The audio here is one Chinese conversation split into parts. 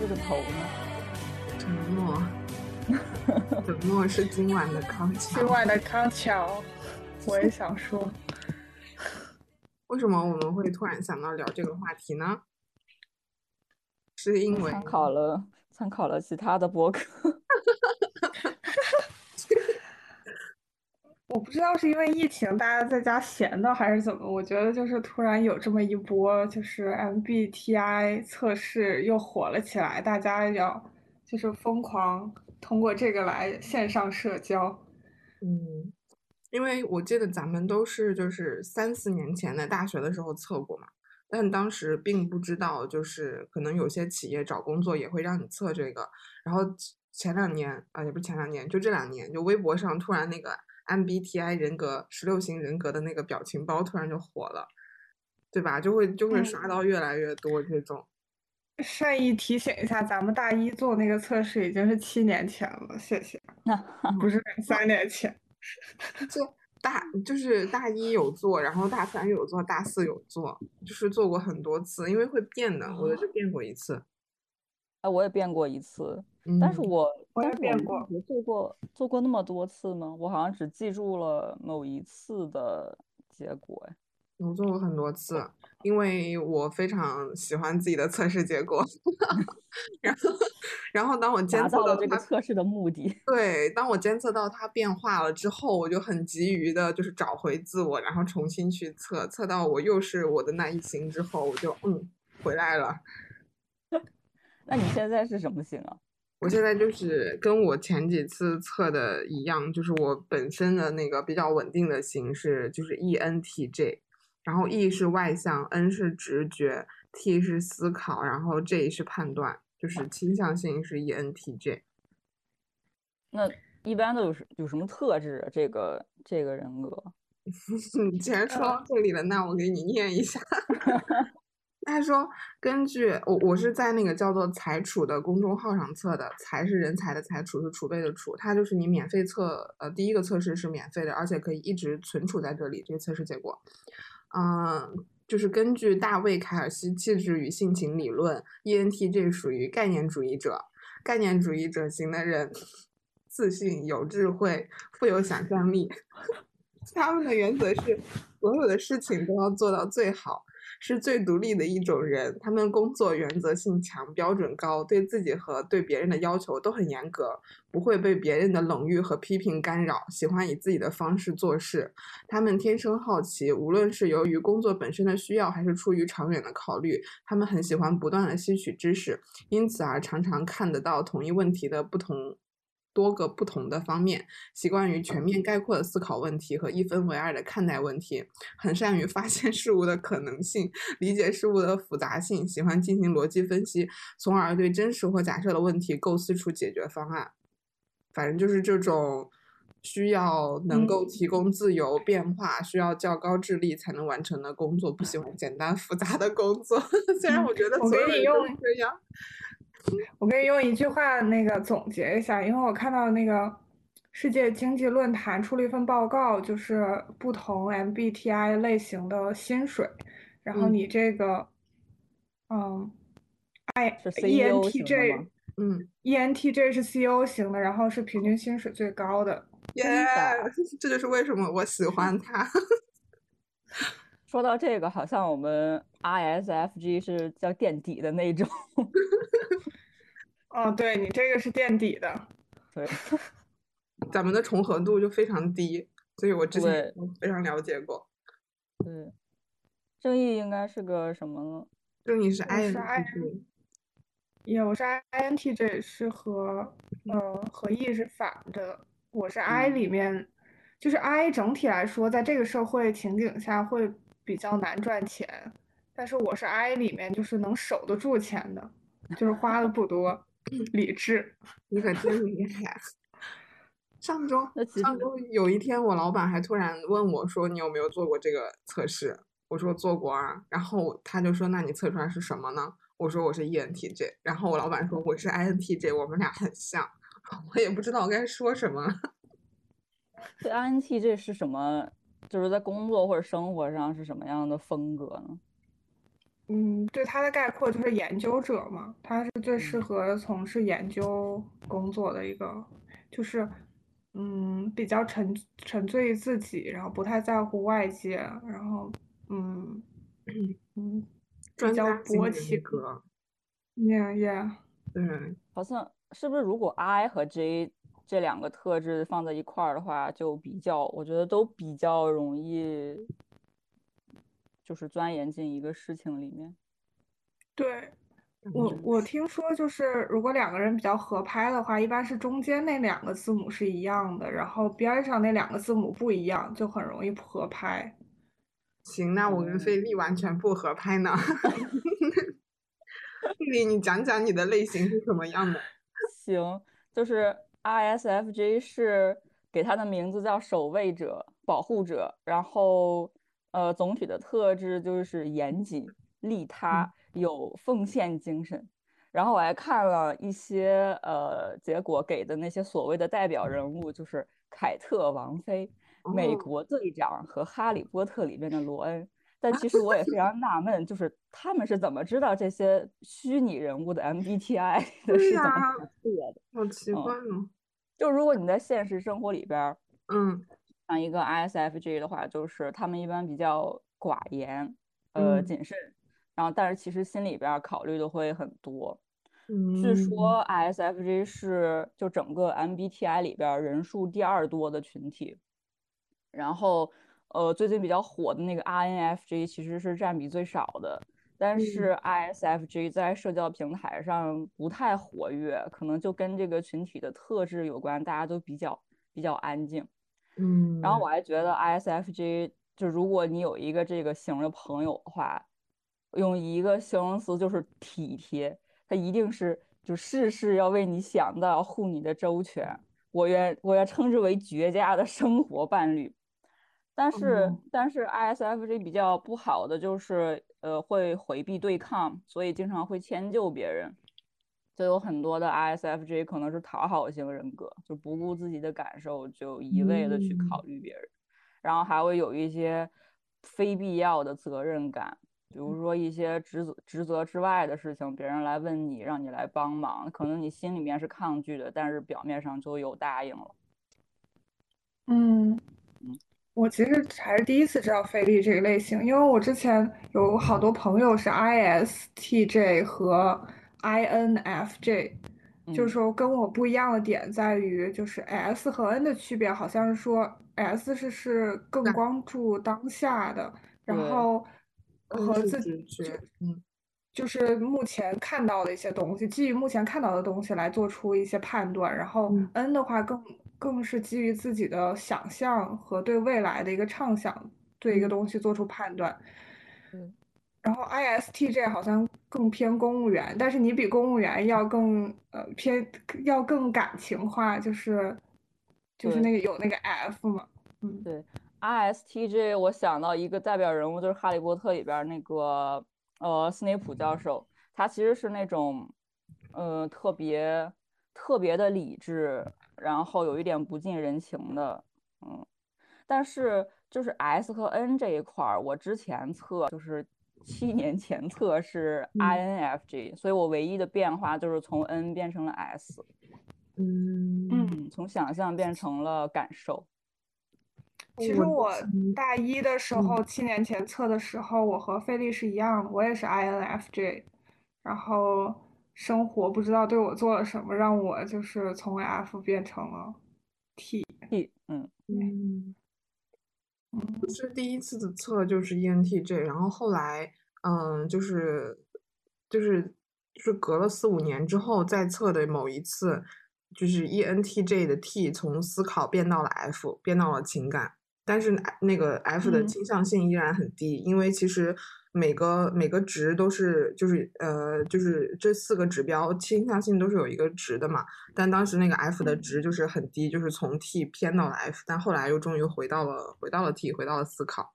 这个头呢？沉默，沉默是今晚的康桥。今晚的康桥，我也想说，为什么我们会突然想到聊这个话题呢？是因为参考了参考了其他的博客。我不知道是因为疫情大家在家闲的还是怎么，我觉得就是突然有这么一波，就是 MBTI 测试又火了起来，大家要就是疯狂通过这个来线上社交。嗯，因为我记得咱们都是就是三四年前的大学的时候测过嘛，但当时并不知道，就是可能有些企业找工作也会让你测这个。然后前两年啊，也不是前两年，就这两年，就微博上突然那个。MBTI 人格十六型人格的那个表情包突然就火了，对吧？就会就会刷到越来越多这种。善意提醒一下，咱们大一做那个测试已经是七年前了，谢谢。不是三年前。就大就是大一有做，然后大三有做，大四有做，就是做过很多次，因为会变的。我的就变过一次。哎，我也变过一次。但是我我也变过，做过做过那么多次吗？我好像只记住了某一次的结果。我做过很多次，因为我非常喜欢自己的测试结果。然后，然后当我监测到这个测试的目的，对，当我监测到它变化了之后，我就很急于的，就是找回自我，然后重新去测，测到我又是我的那一型之后，我就嗯回来了。那你现在是什么型啊？我现在就是跟我前几次测的一样，就是我本身的那个比较稳定的形式，就是 ENTJ，然后 E 是外向，N 是直觉，T 是思考，然后 J 是判断，就是倾向性是 ENTJ。那一般都有有什么特质？这个这个人格？你既然说到这里了，那我给你念一下。他说：“根据我，我是在那个叫做‘财储’的公众号上测的，‘财’是人才的‘财’，‘储’是储备的‘储’。它就是你免费测，呃，第一个测试是免费的，而且可以一直存储在这里。这个测试结果，嗯，就是根据大卫·凯尔西气质与性情理论，ENTJ 属于概念主义者，概念主义者型的人，自信、有智慧、富有想象力。他们的原则是，所有的事情都要做到最好。”是最独立的一种人，他们工作原则性强，标准高，对自己和对别人的要求都很严格，不会被别人的冷遇和批评干扰，喜欢以自己的方式做事。他们天生好奇，无论是由于工作本身的需要，还是出于长远的考虑，他们很喜欢不断的吸取知识，因此而常常看得到同一问题的不同。多个不同的方面，习惯于全面概括的思考问题和一分为二的看待问题，很善于发现事物的可能性，理解事物的复杂性，喜欢进行逻辑分析，从而对真实或假设的问题构思出解决方案。反正就是这种需要能够提供自由变化、需要较高智力才能完成的工作，不喜欢简单复杂的工作。虽然我觉得我给你用这样。我可以用一句话那个总结一下，因为我看到那个世界经济论坛出了一份报告，就是不同 MBTI 类型的薪水，然后你这个，嗯，I ENTJ，嗯，ENTJ 是 CEO 型的，然后是平均薪水最高的。耶，这就是为什么我喜欢他。说到这个，好像我们 ISFG 是叫垫底的那种。哦，对你这个是垫底的，对，咱们的重合度就非常低，所以我之前非常了解过。对，正义应该是个什么呢？正义是 INTJ，也我是 INTJ，是和呃和 E 是反的。我是 I 里面，就是 I 整体来说，在这个社会情景下会比较难赚钱，但是我是 I 里面就是能守得住钱的，就是花的不多。理智，你可真厉害！上周上周有一天，我老板还突然问我说：“你有没有做过这个测试？”我说：“做过啊。”然后他就说：“那你测出来是什么呢？”我说：“我是 ENTJ。”然后我老板说：“我是 INTJ，我们俩很像。”我也不知道该说什么。这 INTJ 是什么？就是在工作或者生活上是什么样的风格呢？嗯，对他的概括就是研究者嘛，他是最适嗯。合从事研究工作的一个，就是嗯比较沉沉醉于自己，然后不太在乎外界，然后嗯 嗯比较家型薄情人格，，yeah yeah，嗯，好像是不是如果 I 和 J 这两个特质放在一块儿的话，就比较，我觉得都比较容易，就是钻研进一个事情里面。对。我我听说，就是如果两个人比较合拍的话，一般是中间那两个字母是一样的，然后边上那两个字母不一样，就很容易不合拍。行，那我跟菲利完全不合拍呢。菲利，你讲讲你的类型是什么样的？行，就是 ISFJ 是给他的名字叫守卫者、保护者，然后呃，总体的特质就是严谨、利他、有奉献精神。然后我还看了一些呃结果给的那些所谓的代表人物，就是凯特王妃、美哦国队长和《哈利波特》里面的罗恩。但其实我也非常纳闷，就是他们是怎么知道这些虚拟人物的 MBTI 的是怎么呀测的？好奇怪哦。就如果你在现实生活里边儿，嗯像一个 ISFJ 的话，就是他们一般比较寡言，呃，嗯谨慎，然后但是其实心里边儿考虑的会很多。据嗯说 ISFJ 是就整个 MBTI 里边儿人数第二多的群体，然后呃最近比较火的那个 INFJ 其实是占比最少的，但嗯是 ISFJ 在社交平台上不太活跃，可能就跟这个群体的特质有关，大家都比较比较安静。嗯，然后我还觉得 ISFJ 就如果你有一个这个型的朋友的话，用一个形容词就是体贴，他一定是就事事要为你想到，护你的周全。我愿我愿称之为绝佳的生活伴侣。但是哦但是 ISFJ 比较不好的就是呃会回避对抗，所以经常会迁就别人。就有很多的 ISFJ 可能是讨好型人格，就不顾自己的感受，就一味的去考嗯虑别人，然后还会有一些非必要的责任感，比如说一些职责职责之外的事情，别人来问你，让你来帮忙，可能你心里面是抗拒的，但是表面上就有答应了。嗯嗯，我其实还是第一次知道费力这个类型，因为我之前有好多朋友是 ISTJ 和 INFJ，就是嗯。说跟我不一样的点在于，就是 S 和 N 的区别好像是说 S 是是更关注当下的，然后和自己觉，嗯。就是目前看到的一些东西，基于目前看到的东西来做出一些判断，然后嗯。N 的话更更是基于自己的想象和对未来的一个畅想，对一个嗯。东西做出判断。嗯。然后 ISTJ 好像更偏公务员，但是你比公务员要更呃偏要更感情化，就是就是那个有那个 F 嘛，嗯。对，ISTJ，我想到一个代表人物就是《哈利波特》里边儿那个呃斯内普教授，他其实是那种呃特别特别的理智，然后有一点不近人情的，嗯，但是就是 S 和 N 这一块儿，我之前测就是七年前测是嗯。INFJ，所以我唯一的变化就是从 N 变成了 S，嗯嗯，从想象变成了感受。其实我嗯大一的时嗯。候，七年前测的时候，我和菲利是一样的，我也是 INFJ，然后生活不知道对我做了什么，让我就是从 F 变成了 T。T，嗯。嗯。嗯我是第一次的测就是 ENTJ，然后后来，嗯，就是就是就是隔了四五年之后再测的某一次，就是 ENTJ 的 T 从思考变到了 F，变到了情感，但是那个 F 的嗯倾向性依然很低，因为其实每个每个值都是就是呃就是这四个指标倾向性都是有一个值的嘛，但当时那个 F 的值就是很低，就是从 T 偏到了 F，但后来又终于回到了回到了 T，回到了思考。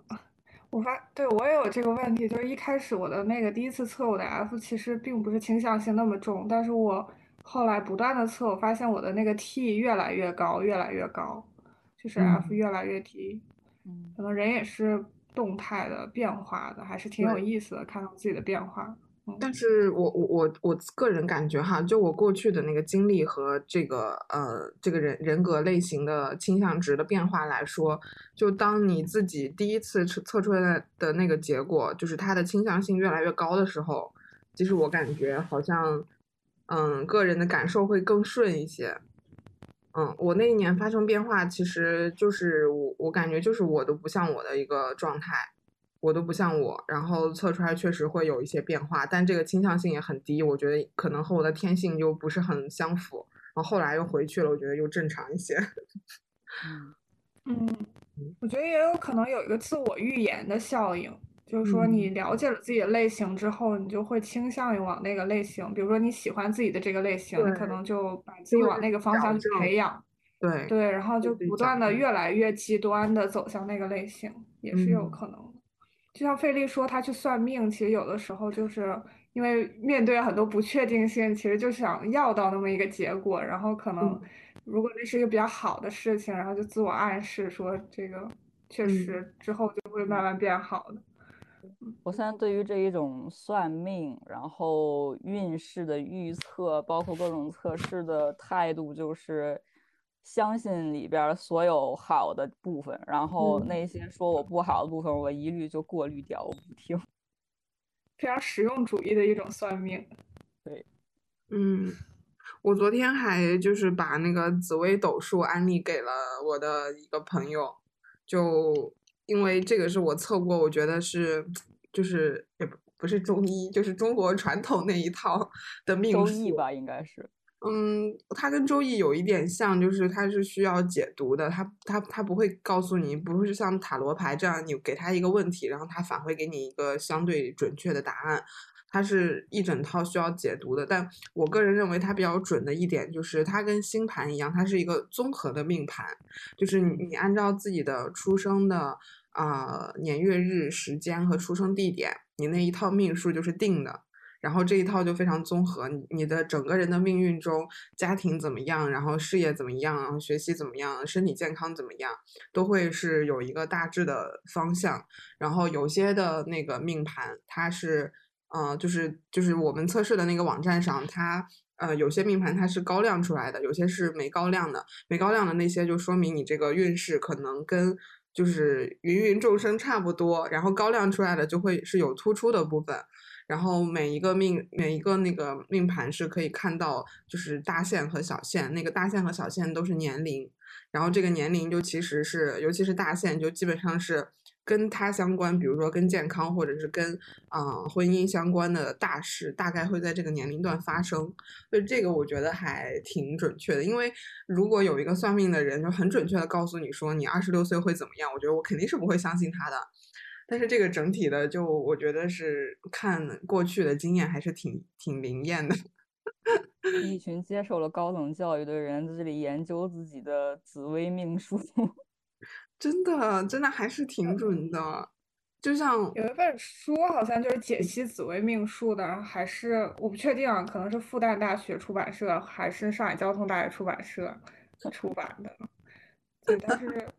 我发，对，我也有这个问题，就是一开始我的那个第一次测我的 F 其实并不是倾向性那么重，但是我后来不断的测，我发现我的那个 T 越来越高，越来越高，就是 F 嗯越来越低，嗯。可能人也是动态的变化的，还是挺有意思的，看到自己的变化。但是我我我我个人感觉哈，就我过去的那个经历和这个呃这个人人格类型的倾向值的变化来说，就当你自己第一次测测出来的那个结果，就是它的倾向性越来越高的时候，其实我感觉好像嗯个人的感受会更顺一些。嗯，我那一年发生变化，其实就是我我感觉就是我都不像我的一个状态。我都不像我，然后测出来确实会有一些变化，但这个倾向性也很低，我觉得可能和我的天性又不是很相符。然后后来又回去了，我觉得又正常一些。嗯，我觉得也有可能有一个自我预言的效应，就是说你了解了自己的类型之后，你就会倾向于往那个类型。比如说你喜欢自己的这个类型，你可能就把自己往那个方向去培养。对对，然后就不断的越来越极端的走向那个类型，也是有可能。就像费力说，他去算命，其实有的时候就是因为面对很多不确定性，其实就想要到那么一个结果，然后可能如果那是一个比较好的事情，然后就自我暗示说这个确实之后就会慢慢变好的。我现在对于这一种算命，然后运势的预测，包括各种测试的态度，就是。相信里边所有好的部分，然后那些说我不好的部分，我一律就过滤掉，我不听。非常实用主义的一种算命。对，嗯，我昨天还就是把那个紫微斗数安利给了我的一个朋友，就因为这个是我测过，我觉得是就是也不不是中医，就是中国传统那一套的命术吧，应该是。嗯，它跟周易有一点像，就是它是需要解读的，它它它不会告诉你，不是像塔罗牌这样，你给他一个问题，然后他返回给你一个相对准确的答案，它是一整套需要解读的。但我个人认为它比较准的一点，就是它跟星盘一样，它是一个综合的命盘，就是你你按照自己的出生的啊年月日时间和出生地点，你那一套命数就是定的。然后这一套就非常综合，你的整个人的命运中，家庭怎么样，然后事业怎么样，然后学习怎么样，身体健康怎么样，都会是有一个大致的方向。然后有些的那个命盘，它是，嗯，就是就是我们测试的那个网站上，它呃有些命盘它是高亮出来的，有些是没高亮的。没高亮的那些就说明你这个运势可能跟就是芸芸众生差不多，然后高亮出来的就会是有突出的部分。然后每一个命每一个那个命盘是可以看到，就是大线和小线，那个大线和小线都是年龄，然后这个年龄就其实是，尤其是大线就基本上是跟他相关，比如说跟健康或者是跟啊婚姻相关的大事，大概会在这个年龄段发生，所以这个我觉得还挺准确的，因为如果有一个算命的人就很准确的告诉你说你二十六岁会怎么样，我觉得我肯定是不会相信他的。但是这个整体的，就我觉得是看过去的经验，还是挺挺灵验的。一群接受了高等教育的人在这里研究自己的紫微命数，真的真的还是挺准的。就像有一本书，好像就是解析紫微命数的，还是我不确定啊，可能是复旦大学出版社还是上海交通大学出版社 出版的。对，但是。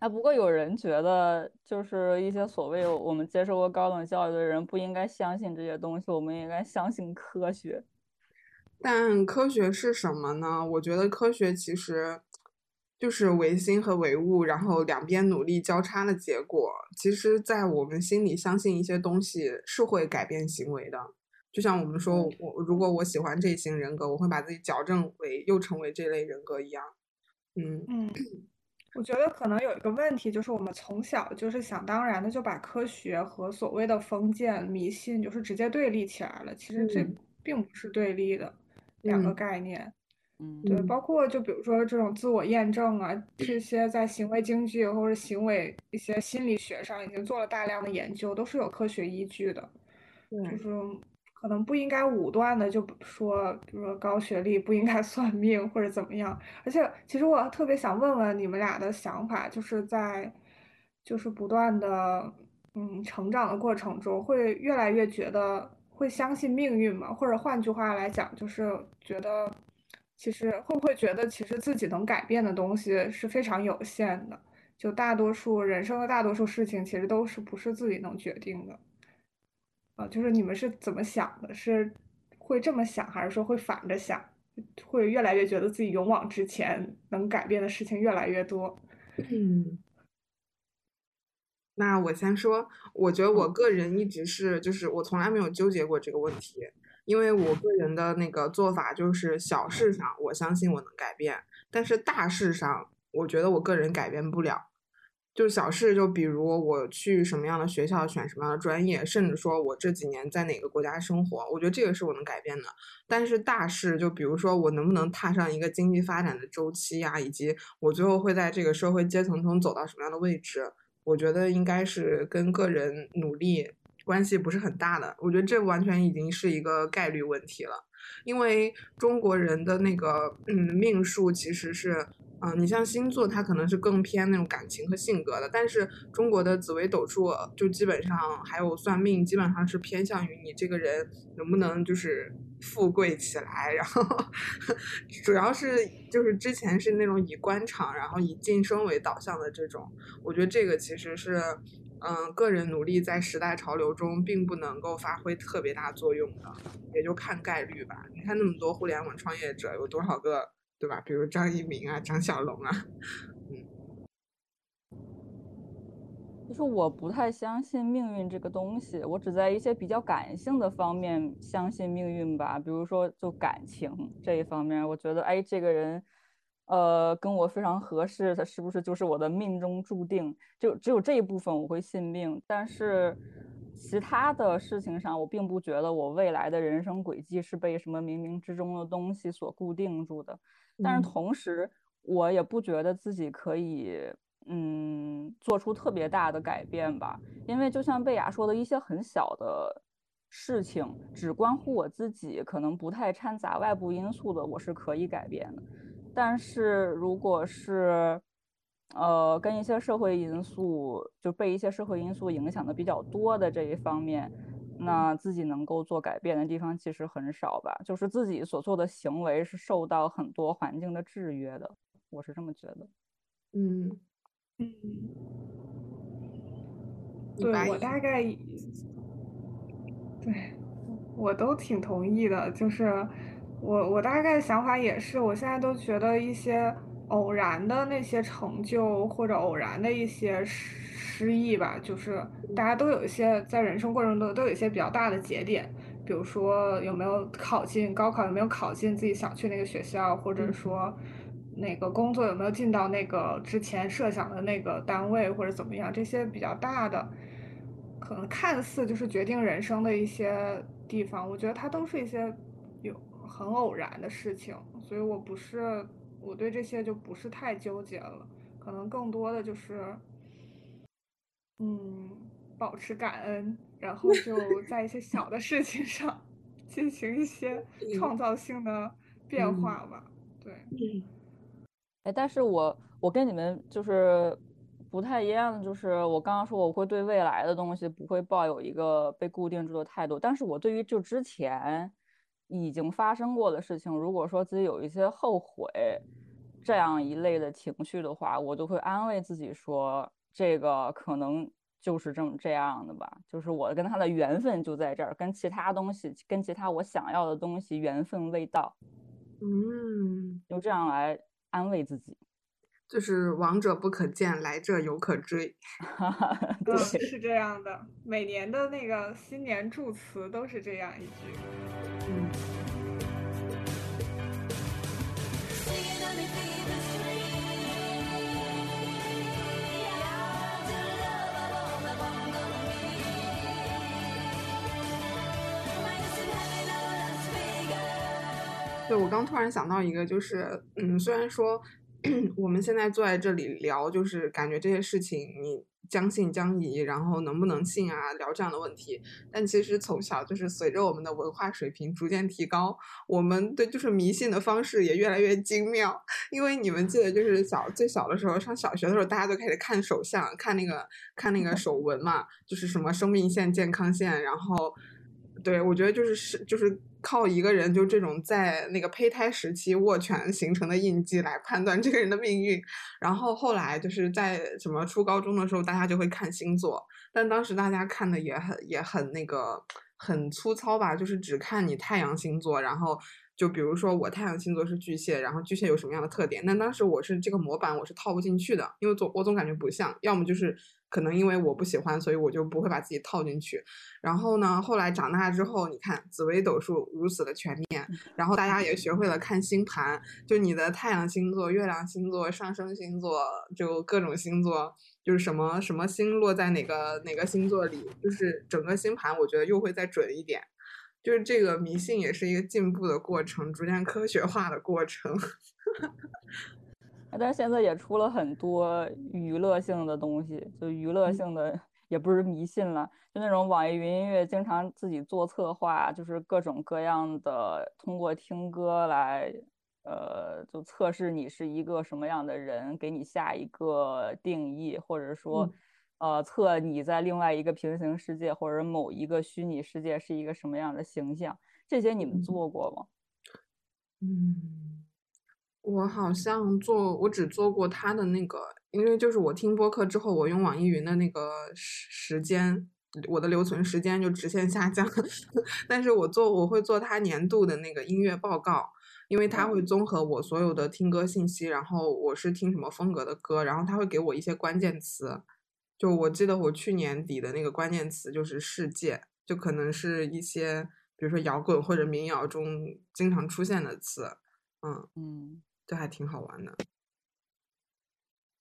哎，不过有人觉得，就是一些所谓我们接受过高等教育的人不应该相信这些东西，我们应该相信科学。但科学是什么呢？我觉得科学其实就是唯心和唯物，然后两边努力交叉的结果。其实，在我们心里相信一些东西是会改变行为的。就像我们说，我如果我喜欢这一型人格，我会把自己矫正为又成为这类人格一样。嗯嗯。我觉得可能有一个问题，就是我们从小就是想当然的就把科学和所谓的封建迷信就是直接对立起来了。其实这并不是对立的两个概念。嗯，对，包括就比如说这种自我验证啊，这些在行为经济或者行为一些心理学上已经做了大量的研究，都是有科学依据的。就是。可能不应该武断的就说，比如说高学历不应该 算命或者怎么样。而且，其实我特别想问问你们俩的想法，就是在就是不断的嗯成长的过程中，会越来越觉得会相信命运吗？或者换句话来讲，就是觉得其实会不会觉得其实自己能改变的东西是非常有限的？就大多数人生的大多数事情，其实都是不是自己能决定的。啊，就是你们是怎么想的？是会这么想，还是说会反着想？会越来越觉得自己勇往直前，能改变的事情越来越多。嗯，那我先说，我觉得我个人一直是，就是我从来没有纠结过这个问题，因为我个人的那个做法就是小事上我相信我能改变，但是大事上我觉得我个人改变不了。就小事，就比如我去什么样的学校，选什么样的专业，甚至说我这几年在哪个国家生活，我觉得这个是我能改变的。但是大事，就比如说我能不能踏上一个经济发展的周期呀，以及我最后会在这个社会阶层中走到什么样的位置，我觉得应该是跟个人努力关系不是很大的。我觉得这完全已经是一个概率问题了，因为中国人的那个嗯命数其实是。嗯，你像星座，它可能是更偏那种感情和性格的，但是中国的紫微斗数就基本上还有算命，基本上是偏向于你这个人能不能就是富贵起来，然后 主要是就是之前是那种以官场，然后以晋升为导向的这种，我觉得这个其实是嗯个人努力在时代潮流中并不能够发挥特别大作用的，也就看概率吧。你看那么多互联网创业者，有多少个？对吧？比如张一鸣啊，张小龙啊，嗯，就是我不太相信命运这个东西，我只在一些比较感性的方面相信命运吧。比如说，就感情这一方面，我觉得，哎，这个人，呃，跟我非常合适，他是不是就是我的命中注定？就只有这一部分我会信命，但是。其他的事情上，我并不觉得我未来的人生轨迹是被什么冥冥之中的东西所固定住的。但是同时，我也不觉得自己可以，嗯，做出特别大的改变吧。因为就像贝雅说的一些很小的事情，只关乎我自己，可能不太掺杂外部因素的，我是可以改变的。但是如果是，呃，跟一些社会因素就被一些社会因素影响的比较多的这一方面，那自己能够做改变的地方其实很少吧。就是自己所做的行为是受到很多环境的制约的，我是这么觉得。嗯嗯，对我大概，对我都挺同意的。就是我我大概的想法也是，我现在都觉得一些。偶然的那些成就，或者偶然的一些失失意吧，就是大家都有一些在人生过程中都有一些比较大的节点，比如说有没有考进高考，有没有考进自己想去那个学校，或者说那个工作有没有进到那个之前设想的那个单位，或者怎么样，这些比较大的，可能看似就是决定人生的一些地方，我觉得它都是一些有很偶然的事情，所以我不是。我对这些就不是太纠结了，可能更多的就是，嗯，保持感恩，然后就在一些小的事情上进行一些创造性的变化吧。对，哎，但是我我跟你们就是不太一样的，就是我刚刚说我会对未来的东西不会抱有一个被固定住的态度，但是我对于就之前。已经发生过的事情，如果说自己有一些后悔这样一类的情绪的话，我就会安慰自己说，这个可能就是这么这样的吧，就是我跟他的缘分就在这儿，跟其他东西，跟其他我想要的东西缘分未到，嗯，就这样来安慰自己，就是往者不可见，来者犹可追，对，是这样的，每年的那个新年祝词都是这样一句。嗯对，我刚突然想到一个，就是，嗯，虽然说 我们现在坐在这里聊，就是感觉这些事情你。将信将疑，然后能不能信啊？聊这样的问题，但其实从小就是随着我们的文化水平逐渐提高，我们对就是迷信的方式也越来越精妙。因为你们记得，就是小最小的时候，上小学的时候，大家都开始看手相，看那个看那个手纹嘛，就是什么生命线、健康线，然后对，我觉得就是是就是靠一个人就这种在那个胚胎时期握拳形成的印记来判断这个人的命运。然后后来就是在什么初高中的时候，大家就会看星座，但当时大家看的也很也很那个很粗糙吧，就是只看你太阳星座，然后。就比如说我太阳星座是巨蟹，然后巨蟹有什么样的特点？但当时我是这个模板我是套不进去的，因为总我总感觉不像，要么就是可能因为我不喜欢，所以我就不会把自己套进去。然后呢，后来长大之后，你看紫微斗数如此的全面，然后大家也学会了看星盘，就你的太阳星座、月亮星座、上升星座，就各种星座，就是什么什么星落在哪个哪个星座里，就是整个星盘，我觉得又会再准一点。就是这个迷信也是一个进步的过程，逐渐科学化的过程。但是现在也出了很多娱乐性的东西，就娱乐性的也不是迷信了，就那种网易云音乐经常自己做策划，就是各种各样的通过听歌来，呃，就测试你是一个什么样的人，给你下一个定义，或者说。呃，测你在另外一个平行世界或者某一个虚拟世界是一个什么样的形象？这些你们做过吗？嗯，我好像做，我只做过他的那个，因为就是我听播客之后，我用网易云的那个时时间，我的留存时间就直线下降。但是我做，我会做他年度的那个音乐报告，因为他会综合我所有的听歌信息，然后我是听什么风格的歌，然后他会给我一些关键词。就我记得我去年底的那个关键词就是世界，就可能是一些比如说摇滚或者民谣中经常出现的词，嗯嗯，这还挺好玩的。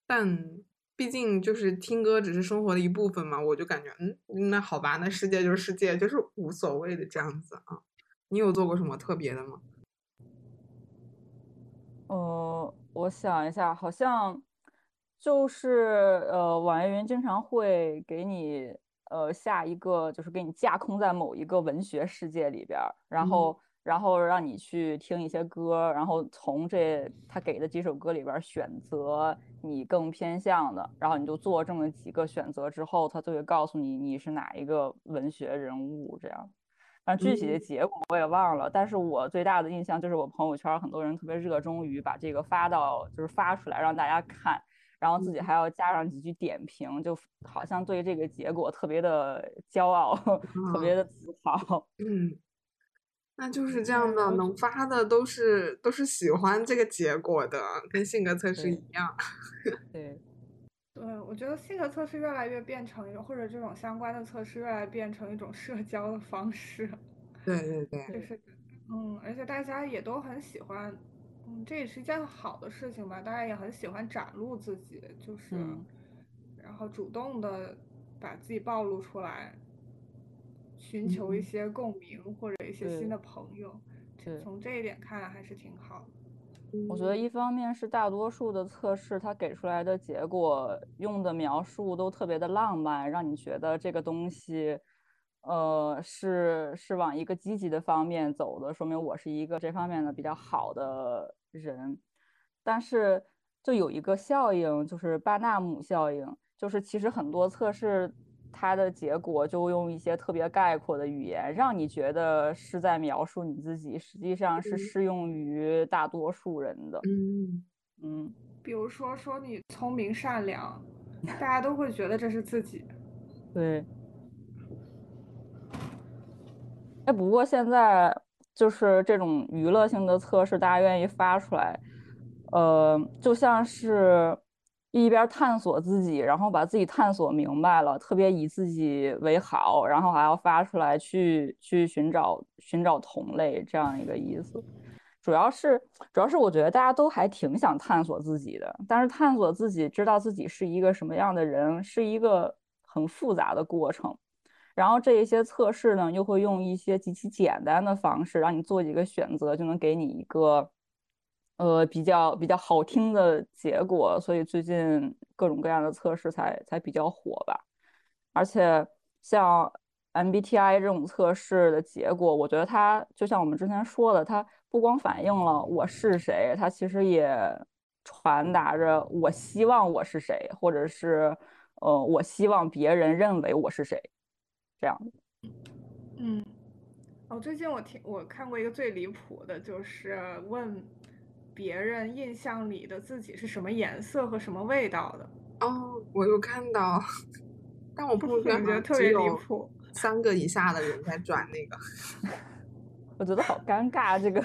但毕竟就是听歌只是生活的一部分嘛，我就感觉嗯，那好吧，那世界就是世界，就是无所谓的这样子啊。你有做过什么特别的吗？呃，我想一下，好像。就是呃，网易云经常会给你呃下一个，就是给你架空在某一个文学世界里边，然后然后让你去听一些歌，然后从这他给的几首歌里边选择你更偏向的，然后你就做这么几个选择之后，他就会告诉你你是哪一个文学人物这样。但具体的结果我也忘了，但是我最大的印象就是我朋友圈很多人特别热衷于把这个发到，就是发出来让大家看。然后自己还要加上几句点评，就好像对这个结果特别的骄傲，特别的自豪。嗯，那就是这样的，能发的都是都是喜欢这个结果的，跟性格测试一样。对，对，我觉得性格测试越来越变成一种，或者这种相关的测试越来变成一种社交的方式。对对对，就是，嗯，而且大家也都很喜欢。嗯，这也是一件好的事情吧。大家也很喜欢展露自己，就是，然后主动的把自己暴露出来，寻求一些共鸣或者一些新的朋友。从这一点看还是挺好的。我觉得一方面是大多数的测试，它给出来的结果用的描述都特别的浪漫，让你觉得这个东西。呃，是是往一个积极的方面走的，说明我是一个这方面的比较好的人。但是就有一个效应，就是巴纳姆效应，就是其实很多测试它的结果就用一些特别概括的语言，让你觉得是在描述你自己，实际上是适用于大多数人的。嗯嗯，比如说说你聪明善良，大家都会觉得这是自己。对。哎，不过现在就是这种娱乐性的测试，大家愿意发出来，呃，就像是一边探索自己，然后把自己探索明白了，特别以自己为好，然后还要发出来去去寻找寻找同类这样一个意思。主要是主要是我觉得大家都还挺想探索自己的，但是探索自己，知道自己是一个什么样的人，是一个很复杂的过程。然后这一些测试呢，又会用一些极其简单的方式，让你做几个选择，就能给你一个，呃，比较比较好听的结果。所以最近各种各样的测试才才比较火吧。而且像 MBTI 这种测试的结果，我觉得它就像我们之前说的，它不光反映了我是谁，它其实也传达着我希望我是谁，或者是呃，我希望别人认为我是谁。这样嗯，哦，最近我听我看过一个最离谱的，就是问别人印象里的自己是什么颜色和什么味道的。哦，我有看到，但我朋友圈觉得特别离谱。三个以下的人在转那个，我觉得好尴尬。这个，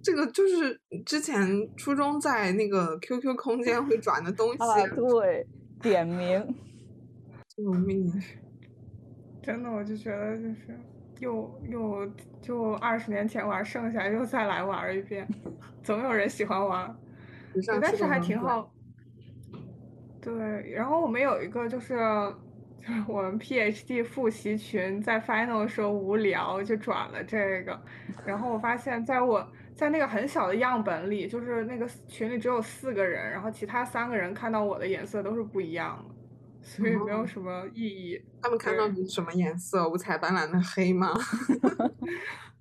这个就是之前初中在那个 QQ 空间会转的东西。啊，对，点名，救命！真的，我就觉得就是又又就二十年前玩剩下，又再来玩一遍，总有人喜欢玩，但是还挺好。对，然后我们有一个就是。就是我们 PhD 复习群在 final 的时候无聊就转了这个，然后我发现在我在那个很小的样本里，就是那个群里只有四个人，然后其他三个人看到我的颜色都是不一样的，所以没有什么意义。他们看到你什么颜色？五彩斑斓的黑吗？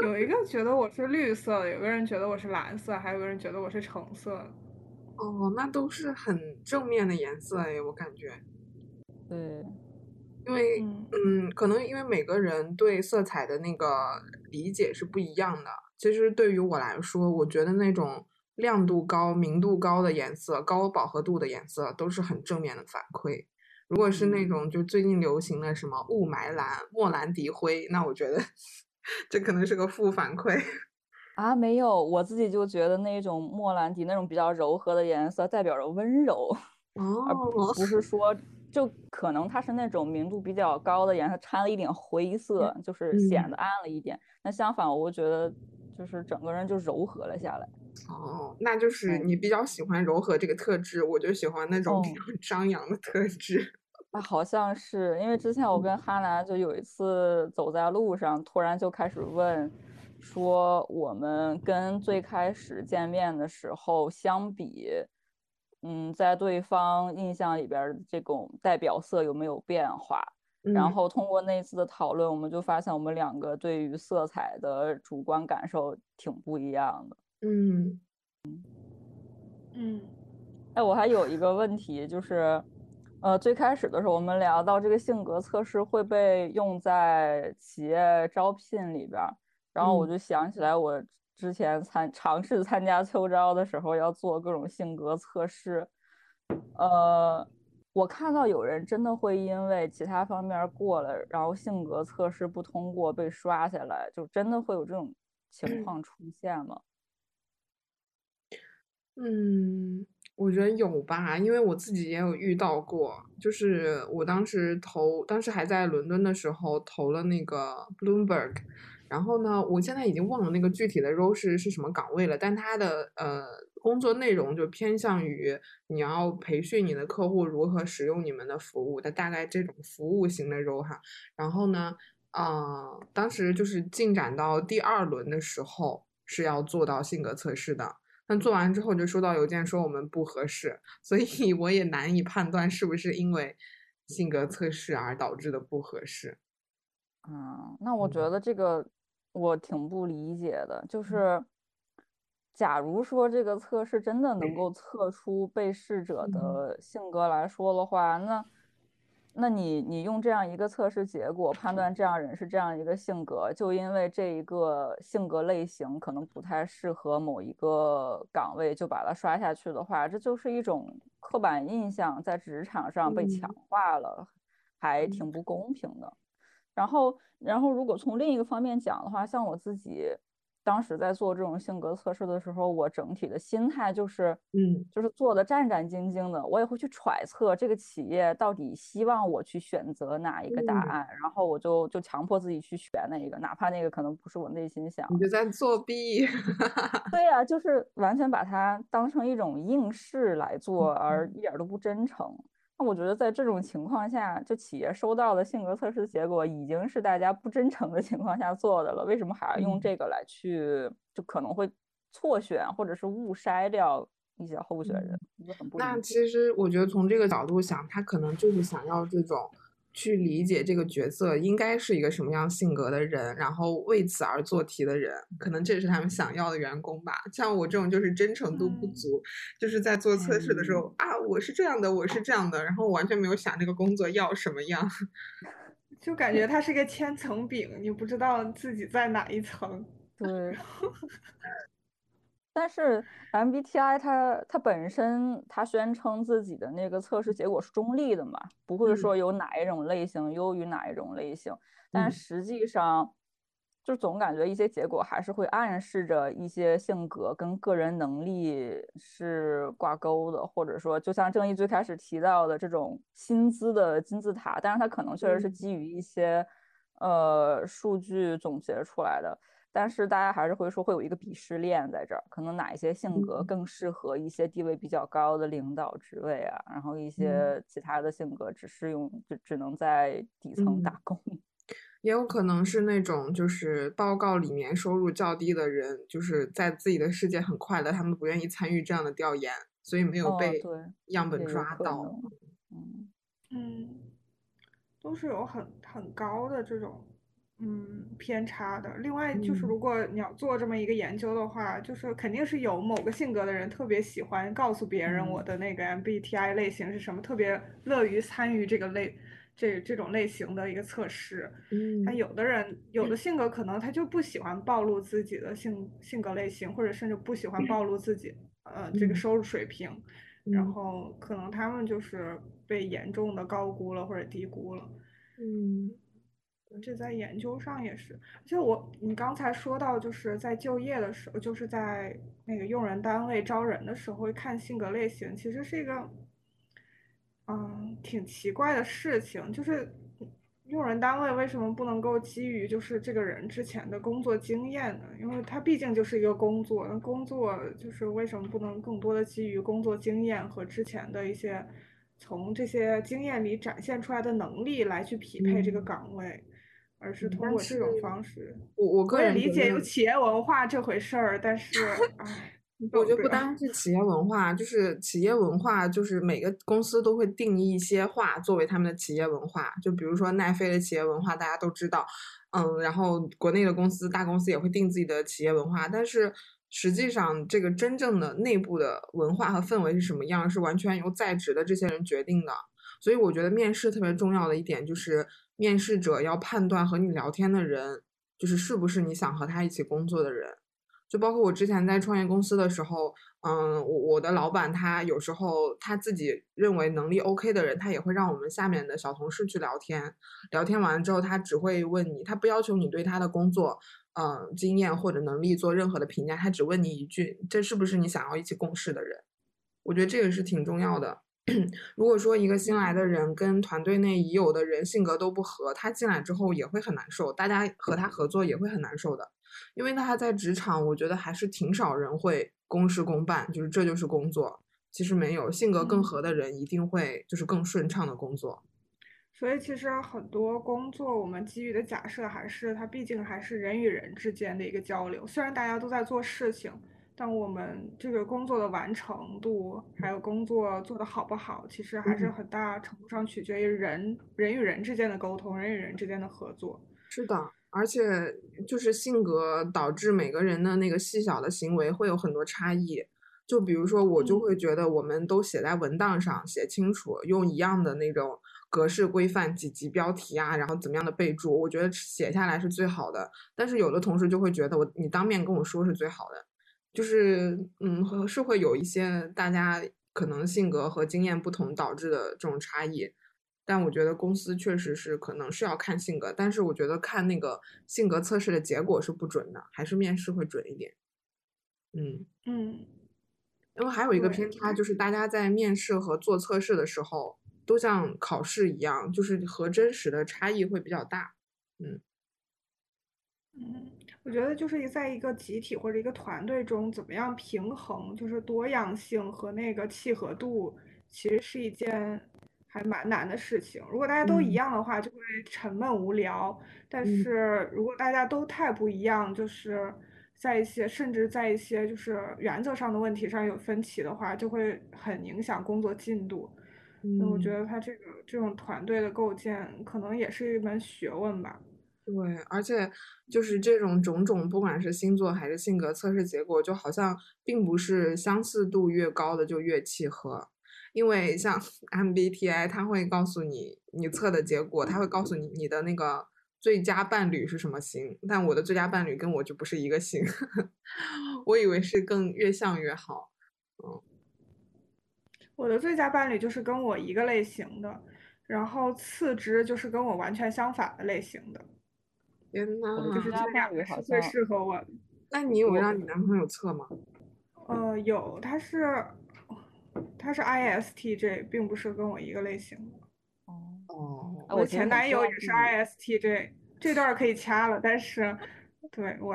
有一个觉得我是绿色的，有个人觉得我是蓝色，还有个人觉得我是橙色。哦，那都是很正面的颜色哎，我感觉。对，因为嗯，可能因为每个人对色彩的那个理解是不一样的。其实对于我来说，我觉得那种亮度高、明度高的颜色、高饱和度的颜色都是很正面的反馈。如果是那种就最近流行的什么雾霾蓝、莫兰迪灰，那我觉得这可能是个负反馈。啊，没有，我自己就觉得那种莫兰迪那种比较柔和的颜色代表着温柔，而不是说。就可能它是那种明度比较高的颜色，掺了一点灰色，就是显得暗了一点。那相反，我觉得就是整个人就柔和了下来。哦，那就是你比较喜欢柔和这个特质，我就喜欢那种比较张扬的特质。啊，好像是因为之前我跟哈娜就有一次走在路上，突然就开始问，说我们跟最开始见面的时候相比。嗯，在对方印象里边，这种代表色有没有变化？然后通过那次的讨论，我们就发现我们两个对于色彩的主观感受挺不一样的。嗯嗯哎，我还有一个问题，就是，呃，最开始的时候我们聊到这个性格测试会被用在企业招聘里边，然后我就想起来我。之前参尝试参加秋招的时候要做各种性格测试，呃，我看到有人真的会因为其他方面过了，然后性格测试不通过被刷下来，就真的会有这种情况出现吗？嗯，我觉得有吧，因为我自己也有遇到过，就是我当时投，当时还在伦敦的时候投了那个 Bloomberg。然后呢，我现在已经忘了那个具体的 role 是是什么岗位了，但它的呃工作内容就偏向于你要培训你的客户如何使用你们的服务的大概这种服务型的 role 哈。然后呢，啊，当时就是进展到第二轮的时候是要做到性格测试的，但做完之后就收到邮件说我们不合适，所以我也难以判断是不是因为性格测试而导致的不合适。嗯，那我觉得这个。我挺不理解的，就是，假如说这个测试真的能够测出被试者的性格来说的话，那，那你你用这样一个测试结果判断这样人是这样一个性格，就因为这一个性格类型可能不太适合某一个岗位，就把它刷下去的话，这就是一种刻板印象在职场上被强化了，还挺不公平的。然后，然后如果从另一个方面讲的话，像我自己当时在做这种性格测试的时候，我整体的心态就是，嗯，就是做的战战兢兢的。我也会去揣测这个企业到底希望我去选择哪一个答案，然后我就就强迫自己去选那一个，哪怕那个可能不是我内心想。你就在作弊。对呀，就是完全把它当成一种应试来做，而一点都不真诚。我觉得在这种情况下，就企业收到的性格测试结果已经是大家不真诚的情况下做的了，为什么还要用这个来去，就可能会错选或者是误筛掉一些候选人？那其实我觉得从这个角度想，他可能就是想要这种。去理解这个角色应该是一个什么样性格的人，然后为此而做题的人，可能这是他们想要的员工吧。像我这种就是真诚度不足，就是在做测试的时候啊，我是这样的，我是这样的，然后完全没有想这个工作要什么样。就感觉它是个千层饼，你不知道自己在哪一层。对。但是 MBTI 它它本身它宣称自己的那个测试结果是中立的嘛，不会说有哪一种类型优于哪一种类型。但实际上，就总感觉一些结果还是会暗示着一些性格跟个人能力是挂钩的，或者说，就像正义最开始提到的这种薪资的金字塔，但是它可能确实是基于一些呃数据总结出来的。但是大家还是会说会有一个鄙视链在这儿，可能哪一些性格更适合一些地位比较高的领导职位啊，然后一些其他的性格只适用，只只能在底层打工。也有可能是那种就是报告里面收入较低的人，就是在自己的世界很快乐，他们不愿意参与这样的调研，所以没有被样本抓到。嗯嗯，都是有很很高的这种。嗯，偏差的。另外就是，如果你要做这么一个研究的话，就是肯定是有某个性格的人特别喜欢告诉别人我的那个 MBTI 类型是什么，特别乐于参与这个类这这种类型的一个测试。嗯，他有的人有的性格可能他就不喜欢暴露自己的性性格类型，或者甚至不喜欢暴露自己呃这个收入水平，然后可能他们就是被严重的高估了或者低估了。嗯。这在研究上也是，而且我你刚才说到，就是在就业的时候，就是在那个用人单位招人的时候会看性格类型，其实是一个，嗯，挺奇怪的事情。就是用人单位为什么不能够基于就是这个人之前的工作经验呢？因为他毕竟就是一个工作，那工作就是为什么不能更多的基于工作经验和之前的一些从这些经验里展现出来的能力来去匹配这个岗位？而是通过这种方式，我我个人理解有企业文化这回事儿，但是，唉，我觉得不单是企业文化，就是企业文化，就是每个公司都会定义一些话作为他们的企业文化。就比如说奈飞的企业文化，大家都知道，嗯，然后国内的公司大公司也会定自己的企业文化，但是实际上这个真正的内部的文化和氛围是什么样，是完全由在职的这些人决定的。所以我觉得面试特别重要的一点就是。面试者要判断和你聊天的人，就是是不是你想和他一起工作的人。就包括我之前在创业公司的时候，嗯，我我的老板他有时候他自己认为能力 OK 的人，他也会让我们下面的小同事去聊天。聊天完之后，他只会问你，他不要求你对他的工作，嗯，经验或者能力做任何的评价，他只问你一句：这是不是你想要一起共事的人？我觉得这个是挺重要的。如果说一个新来的人跟团队内已有的人性格都不合，他进来之后也会很难受，大家和他合作也会很难受的。因为他在职场，我觉得还是挺少人会公事公办，就是这就是工作。其实没有性格更合的人，一定会就是更顺畅的工作。所以其实很多工作，我们基于的假设还是它毕竟还是人与人之间的一个交流。虽然大家都在做事情。但我们这个工作的完成度，还有工作做得好不好，其实还是很大程度上取决于人人与人之间的沟通，人与人之间的合作。是的，而且就是性格导致每个人的那个细小的行为会有很多差异。就比如说，我就会觉得我们都写在文档上，写清楚，用一样的那种格式规范，几级标题啊，然后怎么样的备注，我觉得写下来是最好的。但是有的同事就会觉得我你当面跟我说是最好的。就是，嗯，是会有一些大家可能性格和经验不同导致的这种差异，但我觉得公司确实是可能是要看性格，但是我觉得看那个性格测试的结果是不准的，还是面试会准一点。嗯嗯，因为还有一个偏差就是大家在面试和做测试的时候都像考试一样，就是和真实的差异会比较大。嗯嗯。我觉得就是在一个集体或者一个团队中，怎么样平衡就是多样性和那个契合度，其实是一件还蛮难的事情。如果大家都一样的话，就会沉闷无聊；但是如果大家都太不一样，就是在一些甚至在一些就是原则上的问题上有分歧的话，就会很影响工作进度。那，我觉得他这个这种团队的构建，可能也是一门学问吧。对，而且就是这种种种，不管是星座还是性格测试结果，就好像并不是相似度越高的就越契合。因为像 MBTI，它会告诉你你测的结果，它会告诉你你的那个最佳伴侣是什么型，但我的最佳伴侣跟我就不是一个型，我以为是更越像越好，嗯。我的最佳伴侣就是跟我一个类型的，然后次之就是跟我完全相反的类型的。天呐，就是这两个是最适合我的。那你有让你男朋友测吗？呃，有，他是他是 ISTJ，并不是跟我一个类型的。哦，我前男友也是 ISTJ，这段可以掐了。但是，对我，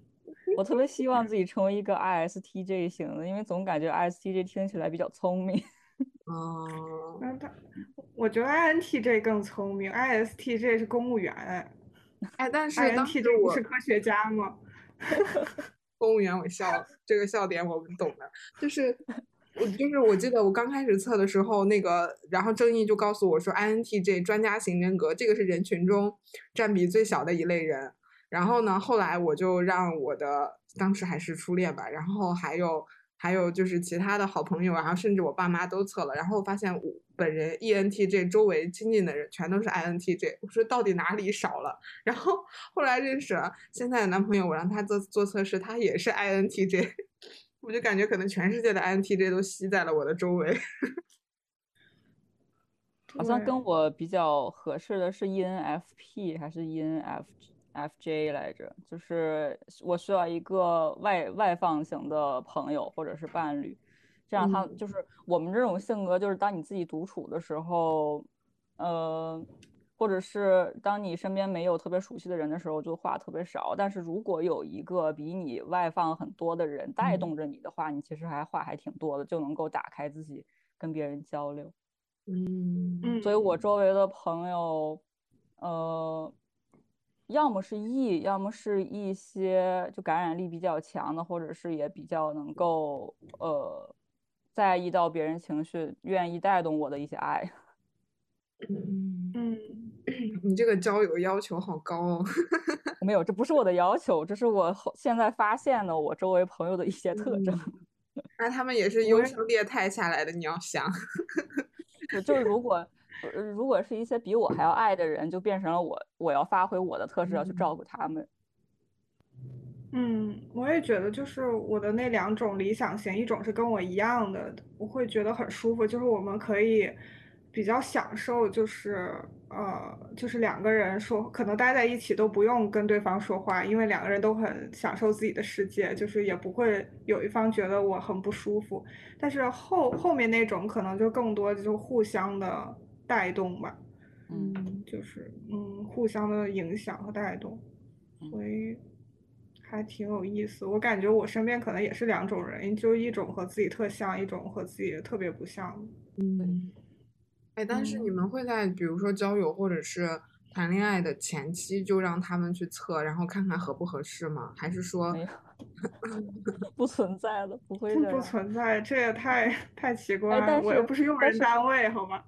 我特别希望自己成为一个 ISTJ 型的，因为总感觉 ISTJ 听起来比较聪明。哦，那他，我觉得 INTJ 更聪明，ISTJ 是公务员。哎，但是当时我是科学家吗？公务员，我笑了，这个笑点我们懂的。就是我，就是我记得我刚开始测的时候，那个，然后郑毅就告诉我说，INTJ 专家型人格，这个是人群中占比最小的一类人。然后呢，后来我就让我的当时还是初恋吧，然后还有。还有就是其他的好朋友，然后甚至我爸妈都测了，然后发现我本人 ENTJ，周围亲近的人全都是 INTJ。我说到底哪里少了？然后后来认识了现在的男朋友，我让他做做测试，他也是 INTJ。我就感觉可能全世界的 INTJ 都吸在了我的周围。好像跟我比较合适的是 ENFP 还是 ENFJ？F J 来着，就是我需要一个外外放型的朋友或者是伴侣，这样他就是我们这种性格，就是当你自己独处的时候，呃，或者是当你身边没有特别熟悉的人的时候，就话特别少。但是如果有一个比你外放很多的人带动着你的话，你其实还话还挺多的，就能够打开自己跟别人交流。嗯嗯，所以我周围的朋友，呃。要么是 E，要么是一些就感染力比较强的，或者是也比较能够呃在意到别人情绪，愿意带动我的一些爱。嗯 嗯，你这个交友要求好高哦。没有，这不是我的要求，这是我现在发现的我周围朋友的一些特征。那他们也是优胜劣汰下来的，你要想。就是如果。如果是一些比我还要爱的人，就变成了我，我要发挥我的特质，要去照顾他们。嗯，我也觉得，就是我的那两种理想型，一种是跟我一样的，我会觉得很舒服，就是我们可以比较享受，就是呃，就是两个人说，可能待在一起都不用跟对方说话，因为两个人都很享受自己的世界，就是也不会有一方觉得我很不舒服。但是后后面那种可能就更多就互相的。带动吧，嗯，就是嗯，互相的影响和带动，所以还挺有意思。我感觉我身边可能也是两种人，就一种和自己特像，一种和自己特别不像。嗯，哎，但是你们会在比如说交友或者是谈恋爱的前期就让他们去测，然后看看合不合适吗？还是说？不存在的，不会的不存在，这也太太奇怪了。我又不是用人单位，好吗？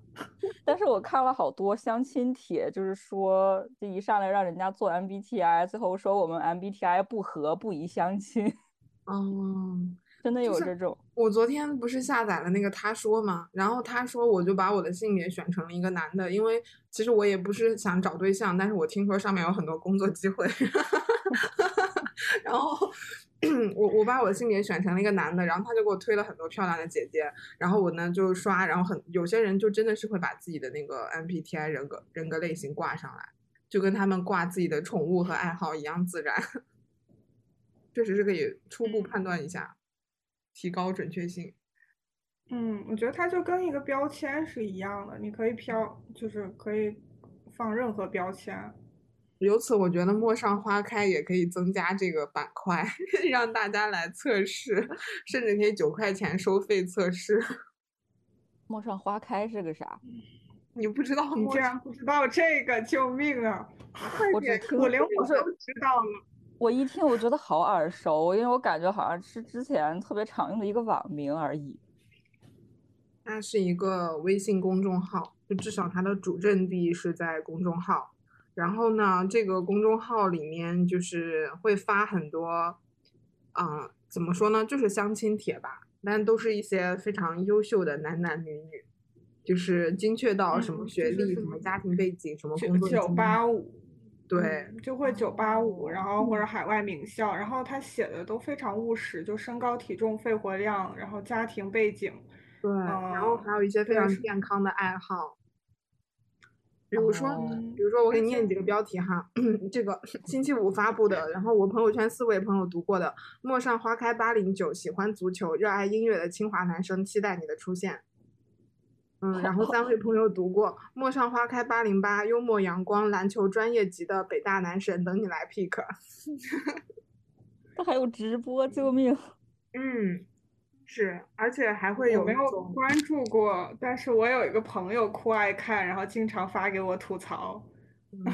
但是我看了好多相亲帖，就是说，这一上来让人家做 MBTI，最后说我们 MBTI 不合，不宜相亲。哦，真的有这种。我昨天不是下载了那个他说嘛，然后他说我就把我的性别选成了一个男的，因为其实我也不是想找对象，但是我听说上面有很多工作机会。然后 我我把我的性别选成了一个男的，然后他就给我推了很多漂亮的姐姐，然后我呢就刷，然后很有些人就真的是会把自己的那个 MBTI 人格人格类型挂上来，就跟他们挂自己的宠物和爱好一样自然，确实是可以初步判断一下，提高准确性。嗯，我觉得它就跟一个标签是一样的，你可以飘，就是可以放任何标签。由此，我觉得陌上花开也可以增加这个板块，让大家来测试，甚至可以九块钱收费测试。陌上花开是个啥？你不知道？你竟然不知道这个？救命啊！我只我连我都知道了。我一听，我觉得好耳熟，因为我感觉好像是之前特别常用的一个网名而已。它是一个微信公众号，就至少它的主阵地是在公众号。然后呢，这个公众号里面就是会发很多，嗯，怎么说呢，就是相亲帖吧。但都是一些非常优秀的男男女女，就是精确到什么嗯学历、就是什么家庭背景、什么九工作九八五，对，嗯就会九八五，然后或者海外名校，然后他写的都非常务实，就身高体重、肺活量，然后家庭背景，对，然后嗯还有一些非常健康的爱好，比如说，哦比如说我给你念几个标题哈，这个 星期五发布的，然后我朋友圈四位朋友读过的，《陌上花开八零九》，喜欢足球、热爱音乐的清华男生，期待你的出现。嗯，然后三位朋友读过《陌上花开八零八》，幽默阳光、篮球专业级的北大男神，等你来 pick。他还有直播，救命！嗯，是，而且还会有没有关注过，但是我有一个朋友酷爱看，然后经常发给我吐槽，嗯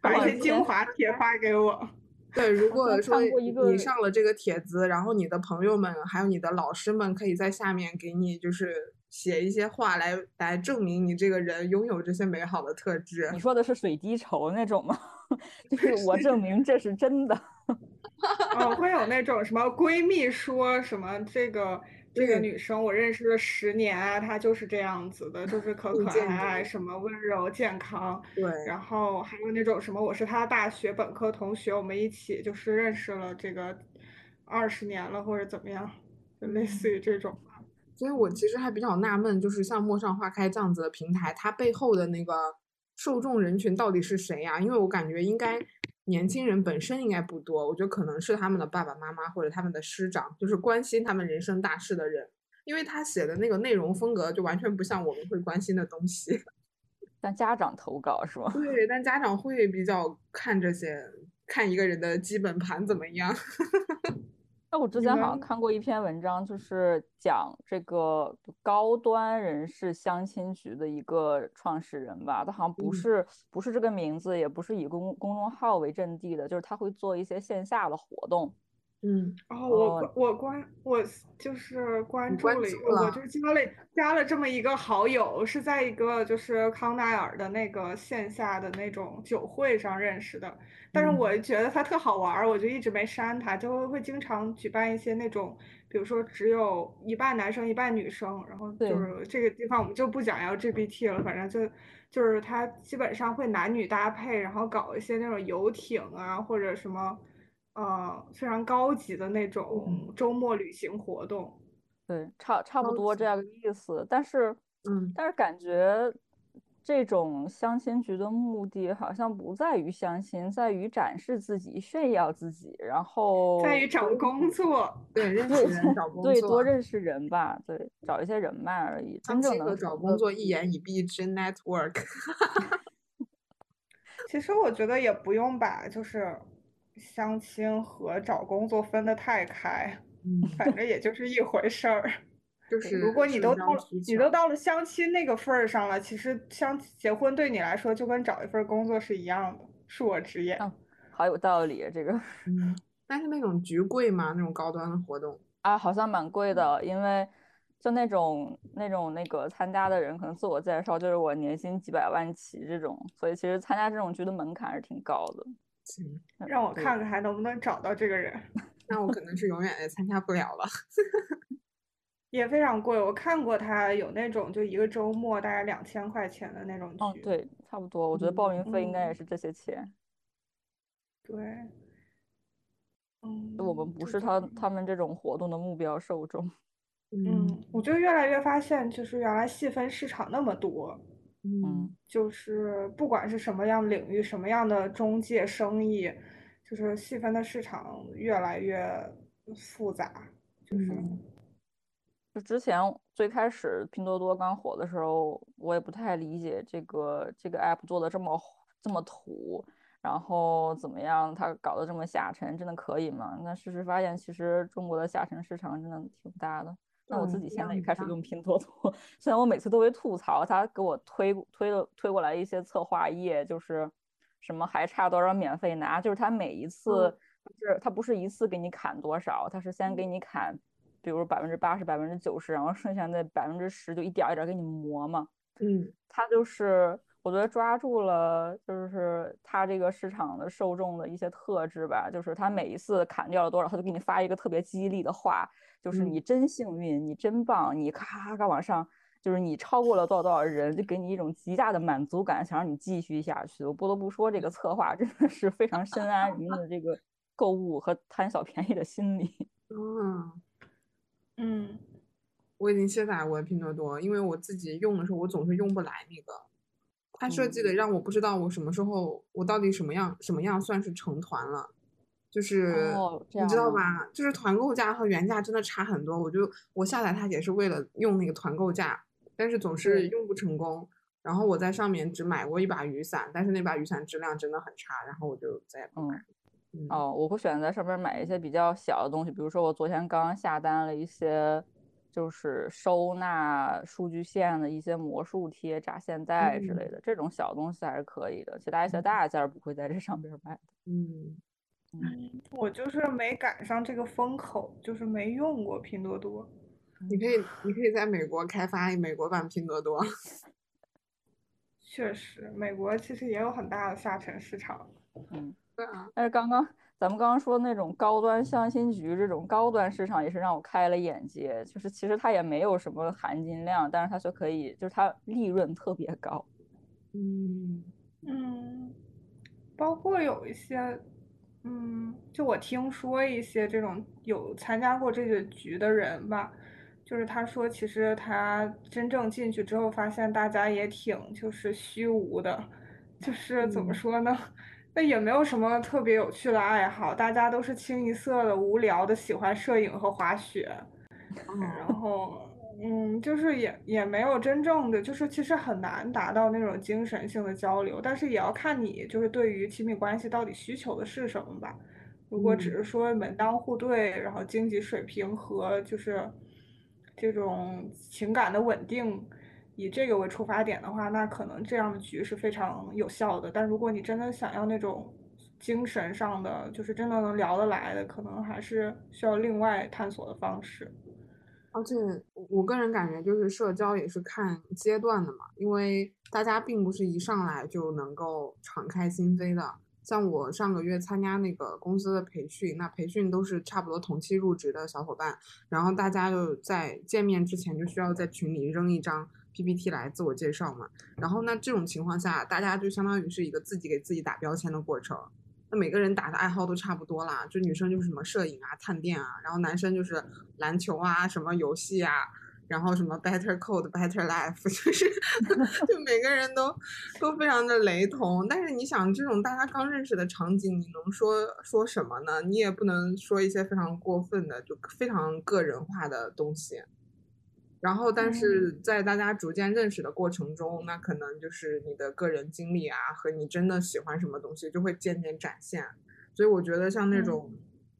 把一些精华帖发给我。对，如果说你上了这个帖子，然后你的朋友们还有你的老师们可以在下面给你就是写一些话来来证明你这个人拥有这些美好的特质。你说的是水滴筹那种吗？就是我证明这是真的。哦，会有那种什么闺蜜说什么这个这个女生我认识了十年啊，她就是这样子的，就是可可爱爱，什。么温柔健康，对，然后还有那种什么我是她大学本科同学，我们一起就是认识了这个二十年了或者怎么样，就类似于这种。所以我其实还比较纳闷，就是像陌上花开这样子的平台，它背后的那个受众人群到底是谁呀、因为我感觉应该年轻人本身应该不多，我觉得可能是他们的爸爸妈妈或者他们的师长，就是关心他们人生大事的人。因为他写的那个内容风格就完全不像我们会关心的东西。但家长投稿是吗？对，但家长会比较看这些，看一个人的基本盘怎么样。那我之前好像看过一篇文章，就是讲这个高端人士相亲局的一个创始人吧，他好像不嗯是不是这个名字，也不是以公公众号为阵地的，就是他会做一些线下的活动。嗯，然后，我我关我就是关注了一个，我就加了加了这么一个好友，是在一个就是康奈尔的那个线下的那种酒会上认识的。但是嗯我觉得他特好玩儿，我就一直没删他，就会经常举办一些那种，比如说只有一半男生一半女生，然后对就是这个地方我们就不讲 LGBT 了，反正就就是他基本上会男女搭配，然后搞一些那种游艇啊或者什么。呃，非常高级的那种周末旅行活动。对，差差不多这样的意思。但是，嗯但是感觉这种相亲局的目的好像不在于相亲，在于展示自己、炫耀自己，然后在于找工作，对，认识人找工 对，多认识人吧，对，找一些人脉而已。真正能相亲和找工作一言以蔽之，network。其实我觉得也不用吧就是相亲和找工作分得太开，嗯，反正也就是一回事儿。就是如果你都到了你都到了相亲那个份儿上了，其实相结婚对你来说就跟找一份工作是一样的，恕我直言。嗯好有道理，这个嗯，但是那种局贵吗？那种高端的活动，啊，好像蛮贵的，因为就那种那种那个参加的人，可能自我介绍就是我年薪几百万起这种，所以其实参加这种局的门槛是挺高的。让我看看还能不能找到这个人，那我可能是永远也参加不了了。也非常贵。我看过他有那种就一个周末大概两千块钱的那种哦，局。对，差不多，我觉得报名费应该也嗯是这些钱。对，嗯，我们不是他他们这种活动的目标受众。嗯嗯，我就越来越发现，就是原来细分市场那么多，嗯嗯，就是不管是什么样领域、什么样的中介生意，就是细分的市场越来越复杂，就是嗯就之前最开始拼多多刚火的时候，我也不太理解这个这个 app 做的这么这么土，然后怎么样，它搞得这么下沉，真的可以吗？那事实发现，其实中国的下沉市场真的挺大的。那我自己现在也开始用。拼多多，虽然我每次都会吐槽，他给我推推了推过来一些策划页，就是什么还差多少免费拿，就是他每一次嗯。是他不是一次给你砍多少，他是先给你砍，比如百分之八十、百分之九十，然后剩下那百分之十就一点儿一点儿给你磨嘛。嗯。他就是我觉得抓住了就是它这个市场的受众的一些特质吧，就是他每一次砍掉了多少，他就给你发一个特别激励的话，就是你真幸运，你真棒，你咔咔咔往上，就是你超过了多少多少人，就给你一种极大的满足感，想让你继续下去。我不得不说，这个策划真的是非常深谙人们的这个购物和贪小便宜的心理。嗯嗯，我已经卸载过拼多多，因为我自己用的时候，我总是用不来那个。它设计的让我不知道我什么时候，我到底什么样什么样算是成团了，就是你知道吧？就是团购价和原价真的差很多。我就我下载它也是为了用那个团购价，但是总是用不成功。然后我在上面只买过一把雨伞，但是那把雨伞质量真的很差，然后我就再也不买。哦，我会选择在上面买一些比较小的东西，比如说我昨天刚刚下单了一些。就是收纳数据线的一些魔术贴、扎线带之类的，这种小东西还是可以的。其他一些大件不会在这上边卖的。嗯嗯，我就是没赶上这个风口，就是没用过拼多多。你可以，你可以在美国开发美国版拼多多。确实，美国其实也有很大的下沉市场。嗯，对啊。但是刚刚。咱们刚刚说那种高端相亲局，这种高端市场也是让我开了眼界。就是其实它也没有什么含金量，但是它就可以，就是它利润特别高。嗯嗯，包括有一些，嗯，就我听说一些这种有参加过这个局的人吧，就是他说，其实他真正进去之后，发现大家也挺就是虚无的，就是怎么说呢？那也没有什么特别有趣的爱好，大家都是清一色的无聊的，喜欢摄影和滑雪，然后，嗯，就是也也没有真正的，就是其实很难达到那种精神性的交流，但是也要看你就是对于亲密关系到底需求的是什么吧。如果只是说门当户对，然后经济水平和就是这种情感的稳定。以这个为出发点的话，那可能这样的局是非常有效的。但如果你真的想要那种精神上的，就是真的能聊得来的，可能还是需要另外探索的方式。而且我个人感觉，就是社交也是看阶段的嘛，因为大家并不是一上来就能够敞开心扉的。像我上个月参加那个公司的培训，那培训都是差不多同期入职的小伙伴，然后大家就在见面之前就需要在群里扔一张。PPT 来自我介绍嘛，然后那这种情况下，大家就相当于是一个自己给自己打标签的过程。那每个人打的爱好都差不多啦，就女生就是什么摄影啊、探店啊，然后男生就是篮球啊、什么游戏啊，然后什么 Better Code、Better Life，就是 就每个人都都非常的雷同。但是你想，这种大家刚认识的场景，你能说说什么呢？你也不能说一些非常过分的，就非常个人化的东西。然后，但是在大家逐渐认识的过程中，那可能就是你的个人经历啊，和你真的喜欢什么东西，就会渐渐展现。所以我觉得，像那种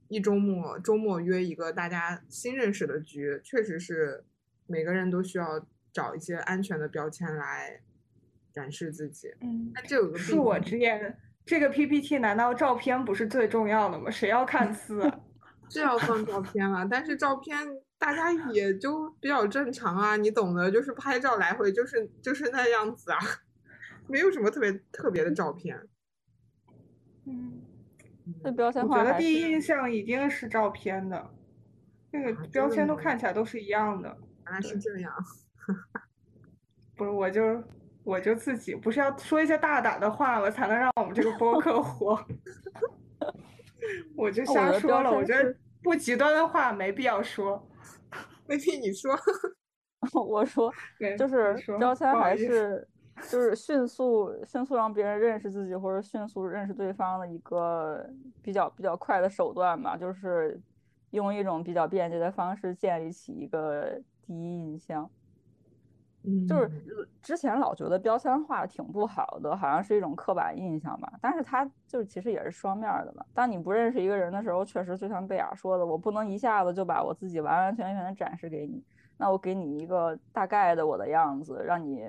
一周末周末约一个大家新认识的局，确实是每个人都需要找一些安全的标签来展示自己。嗯，那这有个恕我直言，这个 PPT 难道照片不是最重要的吗？谁要看 字？是要放照片啊，但是照片。大家也就比较正常啊，你懂的，就是拍照来回就是就是那样子啊，没有什么特别特别的照片。嗯，那标签化，我觉得第一印象一定是照片的，那个标签都看起来都是一样的。原来是这样。不是，我就我就自己不是要说一些大胆的话我，才能让我们这个播客 火。我就瞎说了，我觉得不极端的话没必要说。没听你说，我说 就是标签还是就是迅速迅速让别人认识自己或者迅速认识对方的一个比较比较快的手段吧，就是用一种比较便捷的方式建立起一个第一印象。就是之前老觉得标签化挺不好的，好像是一种刻板印象吧。但是它就是其实也是双面的嘛。当你不认识一个人的时候，确实就像贝雅说的，我不能一下子就把我自己完完全全的展示给你。那我给你一个大概的我的样子，让你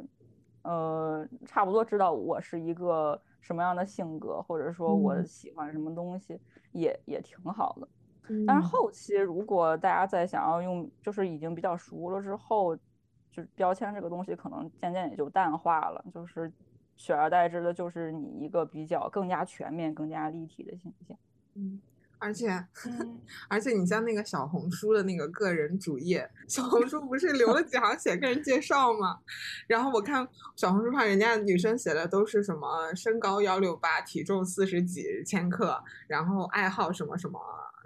呃差不多知道我是一个什么样的性格，或者说我喜欢什么东西，也也挺好的。但是后期如果大家再想要用，就是已经比较熟了之后。就标签这个东西，可能渐渐也就淡化了。就是取而代之的就是你一个比较更加全面、更加立体的形象。嗯，而且，嗯 而且你像那个小红书的那个个人主页，小红书不是留了几行写个人介绍吗？然后我看小红书上人家女生写的都是什么身高幺六八，体重四十几千克，然后爱好什么什么，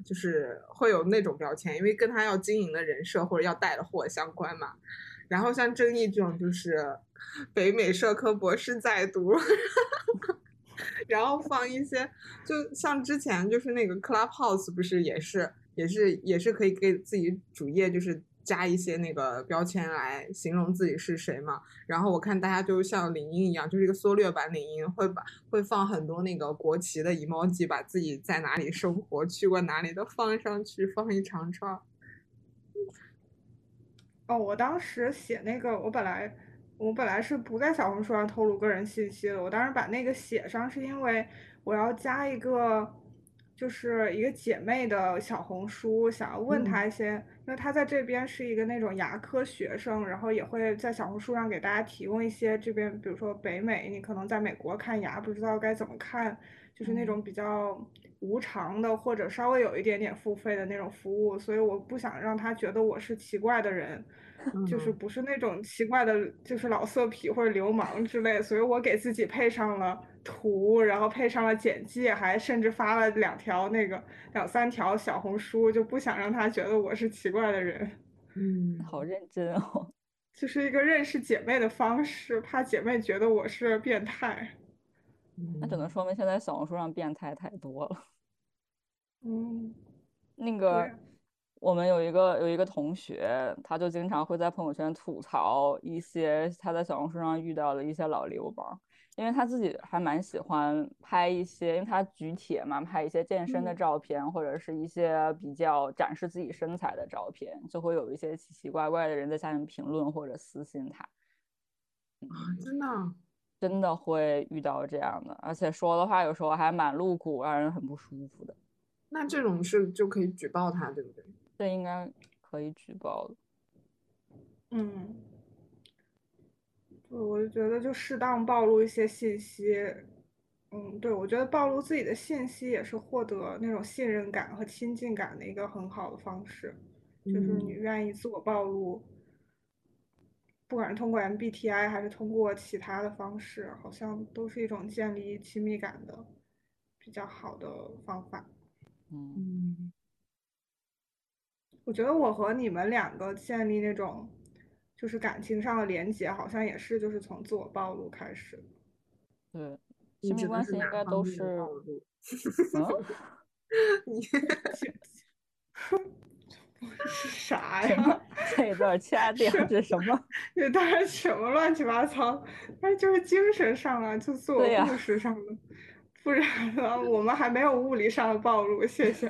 就是会有那种标签，因为跟他要经营的人设或者要带的货相关嘛。然后像郑毅这种就是北美社科博士在读，然后放一些，就像之前就是那个 Clubhouse 不是也是也是也是可以给自己主页就是加一些那个标签来形容自己是谁嘛。然后我看大家就像领英一样，就是一个缩略版领英，会把会放很多那个国旗的 emoji，把自己在哪里生活、去过哪里都放上去，放一长串。哦，我当时写那个，我本来我本来是不在小红书上透露个人信息的，我当时把那个写上是因为我要加一个，就是一个姐妹的小红书，想要问她一些，因为她在这边是一个那种牙科学生，然后也会在小红书上给大家提供一些这边，比如说北美，你可能在美国看牙不知道该怎么看，就是那种比较无偿的或者稍微有一点点付费的那种服务，所以我不想让他觉得我是奇怪的人。就是不是那种奇怪的，就是老色痞或者流氓之类，所以我给自己配上了图，然后配上了简介，还甚至发了两条那个两三条小红书，就不想让他觉得我是奇怪的人。嗯，好认真哦。就是一个认识姐妹的方式，怕姐妹觉得我是变态。那只能说明现在小红书上变态太多了。嗯，那个。我们有一个有一个同学，他就经常会在朋友圈吐槽一些他在小红书上遇到的一些老流氓，因为他自己还蛮喜欢拍一些，因为他举铁嘛，拍一些健身的照片，或者是一些比较展示自己身材的照片，就会有一些奇奇怪怪的人在下面评论或者私信他。啊，真的，真的会遇到这样的，而且说的话有时候还蛮露骨，让人很不舒服的。那这种事就可以举报他，对不对？这应该可以举报的。嗯，对，我就觉得就适当暴露一些信息。嗯，对，我觉得暴露自己的信息也是获得那种信任感和亲近感的一个很好的方式。就是你愿意自我暴露，不管是通过 MBTI 还是通过其他的方式，好像都是一种建立亲密感的比较好的方法。嗯。我觉得我和你们两个建立那种就是感情上的连接，好像也是就是从自我暴露开始。对，亲密关系应该都是。嗯？你 是啥呀？这段掐掉，这什么？这 当然什么乱七八糟，那就是精神上啊，就自我故事上的，不然呢，我们还没有物理上的暴露。谢谢。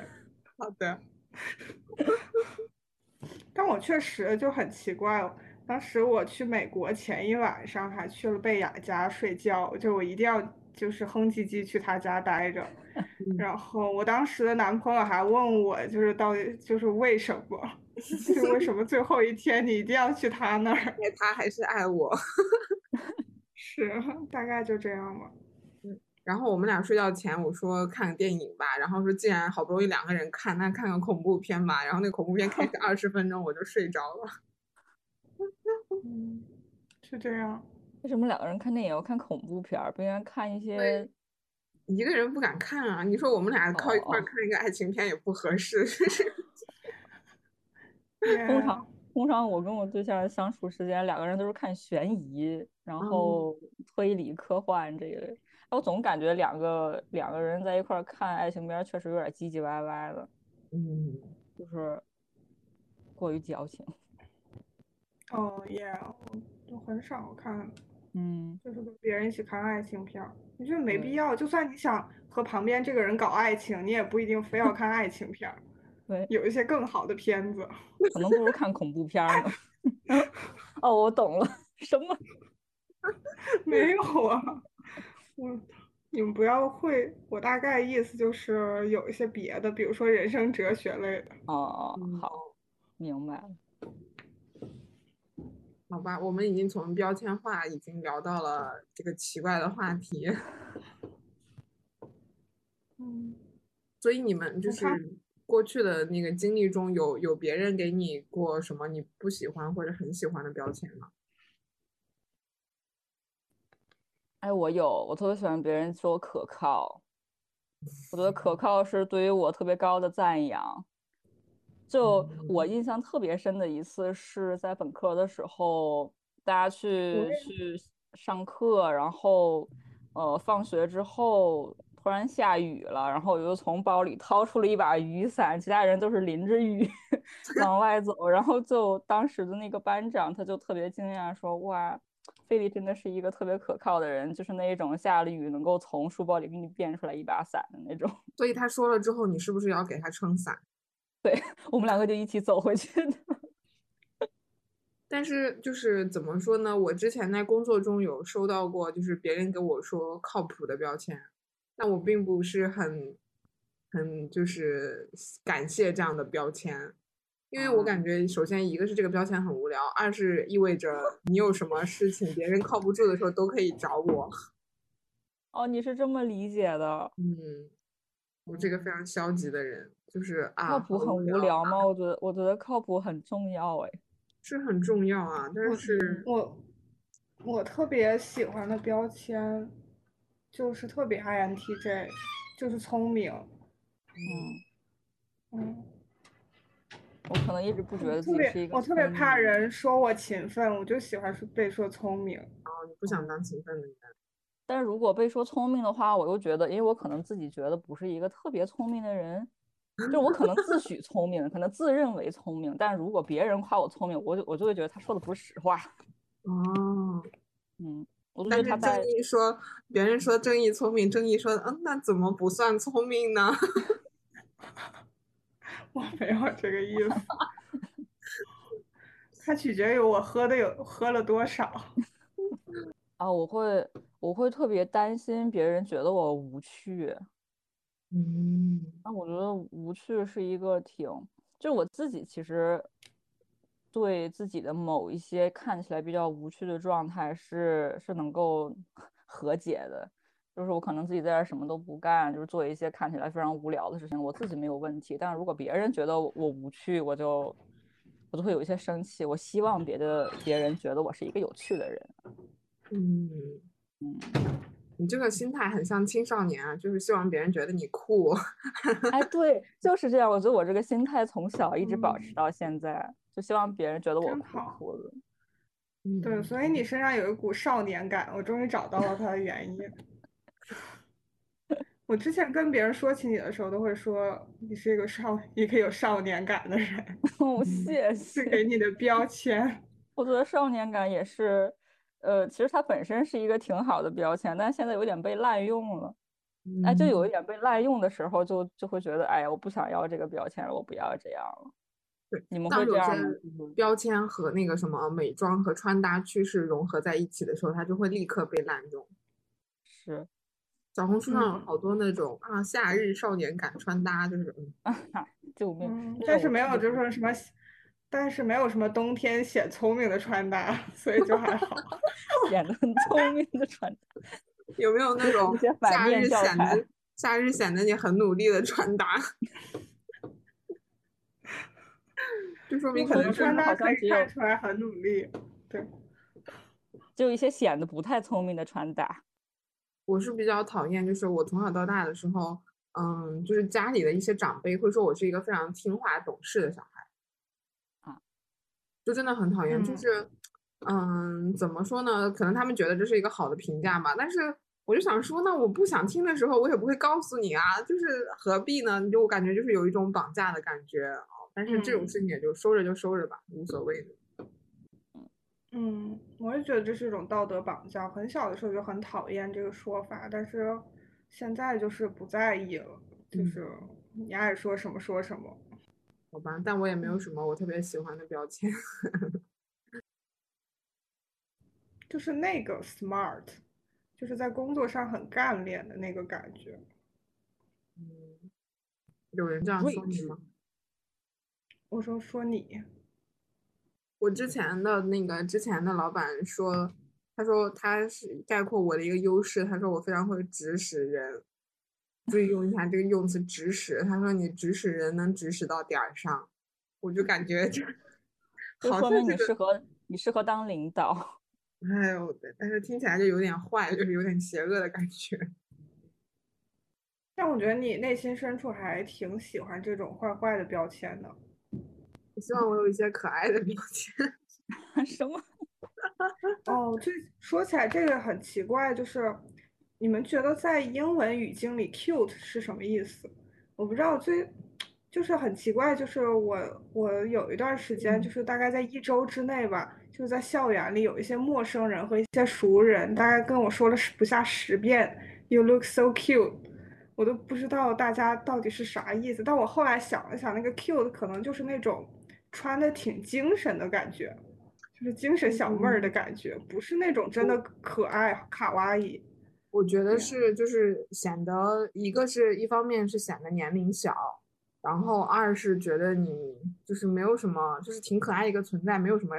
好的。但我确实就很奇怪，当时我去美国前一晚上还去了贝雅家睡觉，就我一定要就是哼唧唧去他家待着，然后我当时的男朋友还问我，就是到底就是为什么，就为什么最后一天你一定要去他那儿？因为他还是爱我，是大概就这样吧。然后我们俩睡觉前，我说看个电影吧。然后说既然好不容易两个人看，那看个恐怖片吧。然后那恐怖片开始二十分钟，我就睡着了。嗯，是这样。为什么两个人看电影要看恐怖片儿，不应该看一些？一个人不敢看啊！你说我们俩靠一块看一个爱情片也不合适。通常通常我跟我对象相处时间，两个人都是看悬疑，然后推理、科幻这一类。我总感觉两个两个人在一块看爱情片，确实有点唧唧歪歪的，嗯，就是过于矫情。哦也，我很少看，嗯，就是跟别人一起看爱情片，我觉得没必要。就算你想和旁边这个人搞爱情，你也不一定非要看爱情片。对，有一些更好的片子，可能不如看恐怖片呢。哦，我懂了，什么？没有啊。我，你们不要会，我大概意思就是有一些别的，比如说人生哲学类的。哦，好，明白了。好好吧，我们已经从标签化已经聊到了这个奇怪的话题。嗯，所以你们就是过去的那个经历中有有别人给你过什么你不喜欢或者很喜欢的标签吗？哎，我有，我特别喜欢别人说我可靠，我觉得可 靠是对于我特别高的赞扬。就我印象特别深的一次是在本科的时候，大家去去上课，然后呃放学之后突然下雨了，然后我就从包里掏出了一把雨伞，其他人都是淋着雨 往外走，然后就当时的那个班长他就特别惊讶说：“哇，菲利真的是一个特别可靠的人，就是那一种下了雨能够从书包里给你变出来一把伞的那种。”所以他说了之后，你是不是要给他撑伞？我们两个就一起走回去的。但是就是怎么说呢？我之前在工作中有收到过，就是别人给我说靠谱的标签，但我并不是很很就是感谢这样的标签，因为我感觉首先一个是这个标签很无聊，二是意味着 你有什么事情别人靠不住的时候都可以找我。哦，你是这么理解的？嗯，我这个非常消极的人，就是啊，靠谱很无聊吗？我觉得，我觉得靠谱很重要哎。是很重要啊，但是我我特别喜欢的标签就是特别 INTJ，就是聪明。嗯，嗯，我可能一直不觉得自己是一个别我特别怕人说我勤奋，我就喜欢说被说聪明。哦，你不想当勤奋的人。但是如果被说聪明的话，我又觉得，因为我可能自己觉得不是一个特别聪明的人，就我可能自诩聪明，可能自认为聪明，但如果别人夸我聪明，我就我就会觉得他说的不是实话。哦，嗯，但是他在正义说别人说正义聪明，正义说嗯，那怎么不算聪明呢？我没有这个意思，它取决于我喝的有喝了多少。啊，我会我会特别担心别人觉得我无趣。嗯那我觉得无趣是一个挺，就是我自己其实对自己的某一些看起来比较无趣的状态是是能够和解的，就是我可能自己在这什么都不干，就是做一些看起来非常无聊的事情，我自己没有问题。但是如果别人觉得我我无趣，我就我就会有一些生气。我希望别的别人觉得我是一个有趣的人。嗯嗯，你这个心态很像青少年啊，就是希望别人觉得你酷。哎，对，就是这样。我觉得我这个心态从小一直保持嗯到现在，就希望别人觉得我酷真好酷的。对，嗯所以你身上有一股少年感，我终于找到了它的原因。我之前跟别人说起你的时候，都会说你是一个少一个有少年感的人，哦，谢是给。你的标签。我觉得少年感也是，呃，其实它本身是一个挺好的标签，但现在有点被滥用了。哎，就有一嗯点被滥用的时候就，就会觉得，哎呀，我不想要这个标签，我不要这样了。对，你们会这样吗？些标签和那个什么美妆和穿搭趋势融合在一起的时候，它就会立刻被滥用。是，小红书上有嗯好多那种啊，夏日少年感穿搭，就是嗯，救命！嗯，那但是没有就是说什么，但是没有什么冬天显聪明的穿搭，所以就还好。显得很聪明的穿搭。有没有那种夏日显得夏日显得你很努力的穿搭？就说明可能是穿搭可以好像看出来很努力。对，就一些显得不太聪明的穿搭。我是比较讨厌，就是我从小到大的时候，嗯，就是家里的一些长辈会说我是一个非常听话懂事的小孩，啊，就真的很讨厌。就嗯是，嗯，怎么说呢？可能他们觉得这是一个好的评价吧，但是我就想说，那我不想听的时候，我也不会告诉你啊，就是何必呢？你就我感觉就是有一种绑架的感觉哦。但是这种嗯事情也就收着就收着吧，无所谓的。嗯，我也觉得这是一种道德绑架。很小的时候就很讨厌这个说法，但是现在就是不在意了，就嗯是你爱说什么说什么。好吧，但我也没有什么我特别喜欢的标签。就是那个 smart，就是在工作上很干练的那个感觉。嗯，有人这样说你吗？我说说你，我之前的那个之前的老板说，他说他是概括我的一个优势，他说我非常会指使人，注意用一下这个用词指使。他说你指使人能指使到点儿上，我就感觉就，就说明你适合你适合当领导。哎呦，但是听起来就有点坏，就是有点邪恶的感觉。但我觉得你内心深处还挺喜欢这种坏坏的标签的。我希望我有一些可爱的标签。什么？哦，这说起来这个很奇怪，就是你们觉得在英文语境里，cute 是什么意思？我不知道，最就是很奇怪，就是我我有一段时间，就是大概在一周之内吧，就在校园里有一些陌生人和一些熟人，大概跟我说了不下十遍，You look so cute。我都不知道大家到底是啥意思，但我后来想了想，那个 cute 可能就是那种穿的挺精神的感觉，就是精神小妹儿的感觉，不是那种真的可爱卡哇伊。我觉得是，就是显得一个是一方面是显得年龄小，然后二是觉得你就是没有什么，就是挺可爱一个存在，没有什么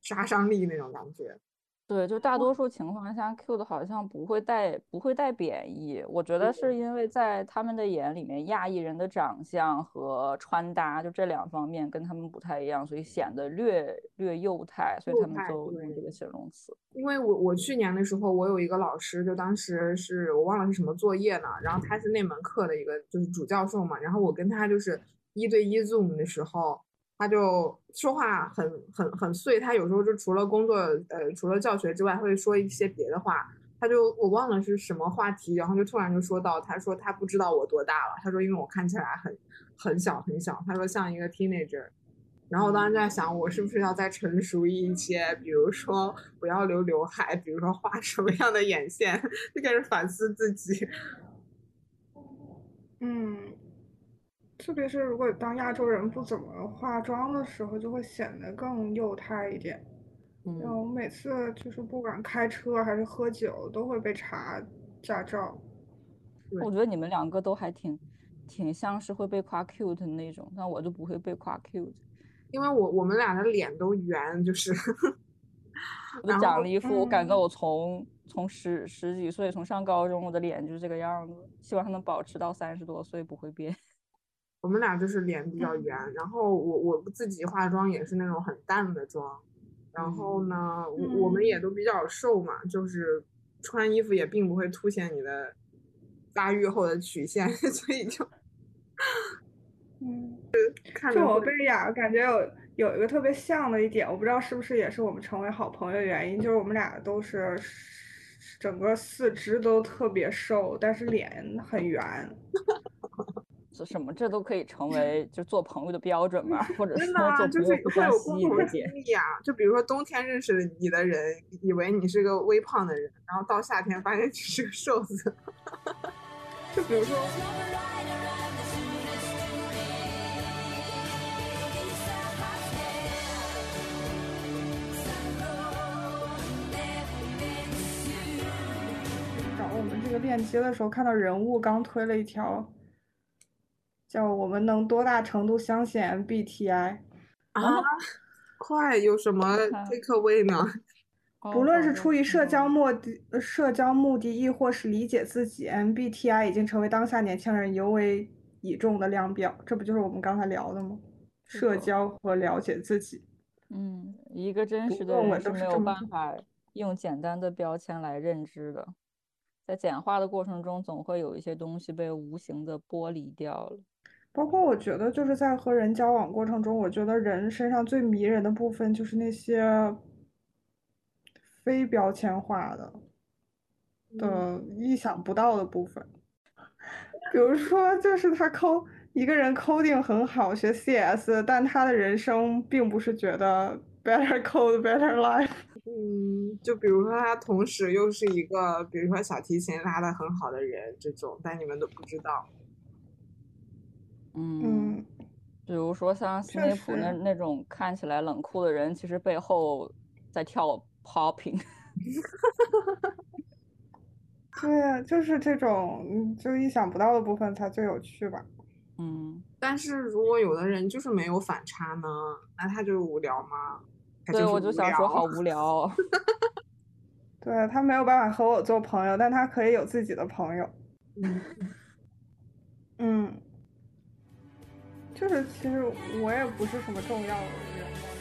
杀伤力那种感觉。对，就大多数情况下，Q 的好像不会带不会带贬义。我觉得是因为在他们的眼里面，亚裔人的长相和穿搭就这两方面跟他们不太一样，所以显得略略幼态，所以他们就用这个形容词。因为我我去年的时候，我有一个老师，就当时是我忘了是什么作业呢，然后他是那门课的一个就是主教授嘛，然后我跟他就是一对一 Zoom 的时候。他就说话很很很碎，他有时候就除了工作，呃，除了教学之外，会说一些别的话。他就我忘了是什么话题，然后就突然就说到，他说他不知道我多大了，他说因为我看起来很很小很小，他说像一个 teenager。然后我当时在想，我是不是要再成熟一些，比如说不要留刘海，比如说画什么样的眼线，就开始反思自己。嗯。特别是如果当亚洲人不怎么化妆的时候，就会显得更幼态一点。嗯，我每次就是不管开车还是喝酒，都会被查驾照。我觉得你们两个都还挺挺像是会被夸 cute 的那种，但我就不会被夸 cute，因为我我们俩的脸都圆，就是。我讲了一副，我感觉我从从十十几岁，从上高中，我的脸就是这个样子，希望它能保持到三十多岁不会变。我们俩就是脸比较圆，然后我我自己化妆也是那种很淡的妆，然后呢，我我们也都比较瘦嘛，就是穿衣服也并不会凸显你的发育后的曲线，所以就，嗯，看着我贝雅感觉有有一个特别像的一点，我不知道是不是也是我们成为好朋友的原因，就是我们俩都是整个四肢都特别瘦，但是脸很圆。这什么？这都可以成为就做朋友的标准吧？或者说做朋友不关系的经历啊？就比如说冬天认识你的人，以为你是个微胖的人，然后到夏天发现你是个瘦子。就比如说，找我们这个链接的时候，看到人物刚推了一条。叫我们能多大程度相信 MBTI 啊？快有什么 takeaway 呢？不论是出于社交目的、社交目的，亦或是理解自己，MBTI 已经成为当下年轻人尤为倚重的量表。这不就是我们刚才聊的吗？社交和了解自己。嗯，一个真实的人是没有办法用简单的标签来认知的，在简化的过程中，总会有一些东西被无形的剥离掉了。包括我觉得，就是在和人交往过程中，我觉得人身上最迷人的部分就是那些非标签化的的意想不到的部分。比如说，就是他抠一个人 coding 很好，学 CS，但他的人生并不是觉得 better code better life。嗯，就比如说他同时又是一个，比如说小提琴拉的很好的人，这种，但你们都不知道。嗯，比如说像斯内普那那种看起来冷酷的人，其实背后在跳 popping。对，就是这种就意想不到的部分才最有趣吧。嗯。但是如果有的人就是没有反差呢？那他就是无聊吗？对，我就想说好无聊。对他没有办法和我做朋友，但他可以有自己的朋友。嗯。就是其实我也不是什么重要的人。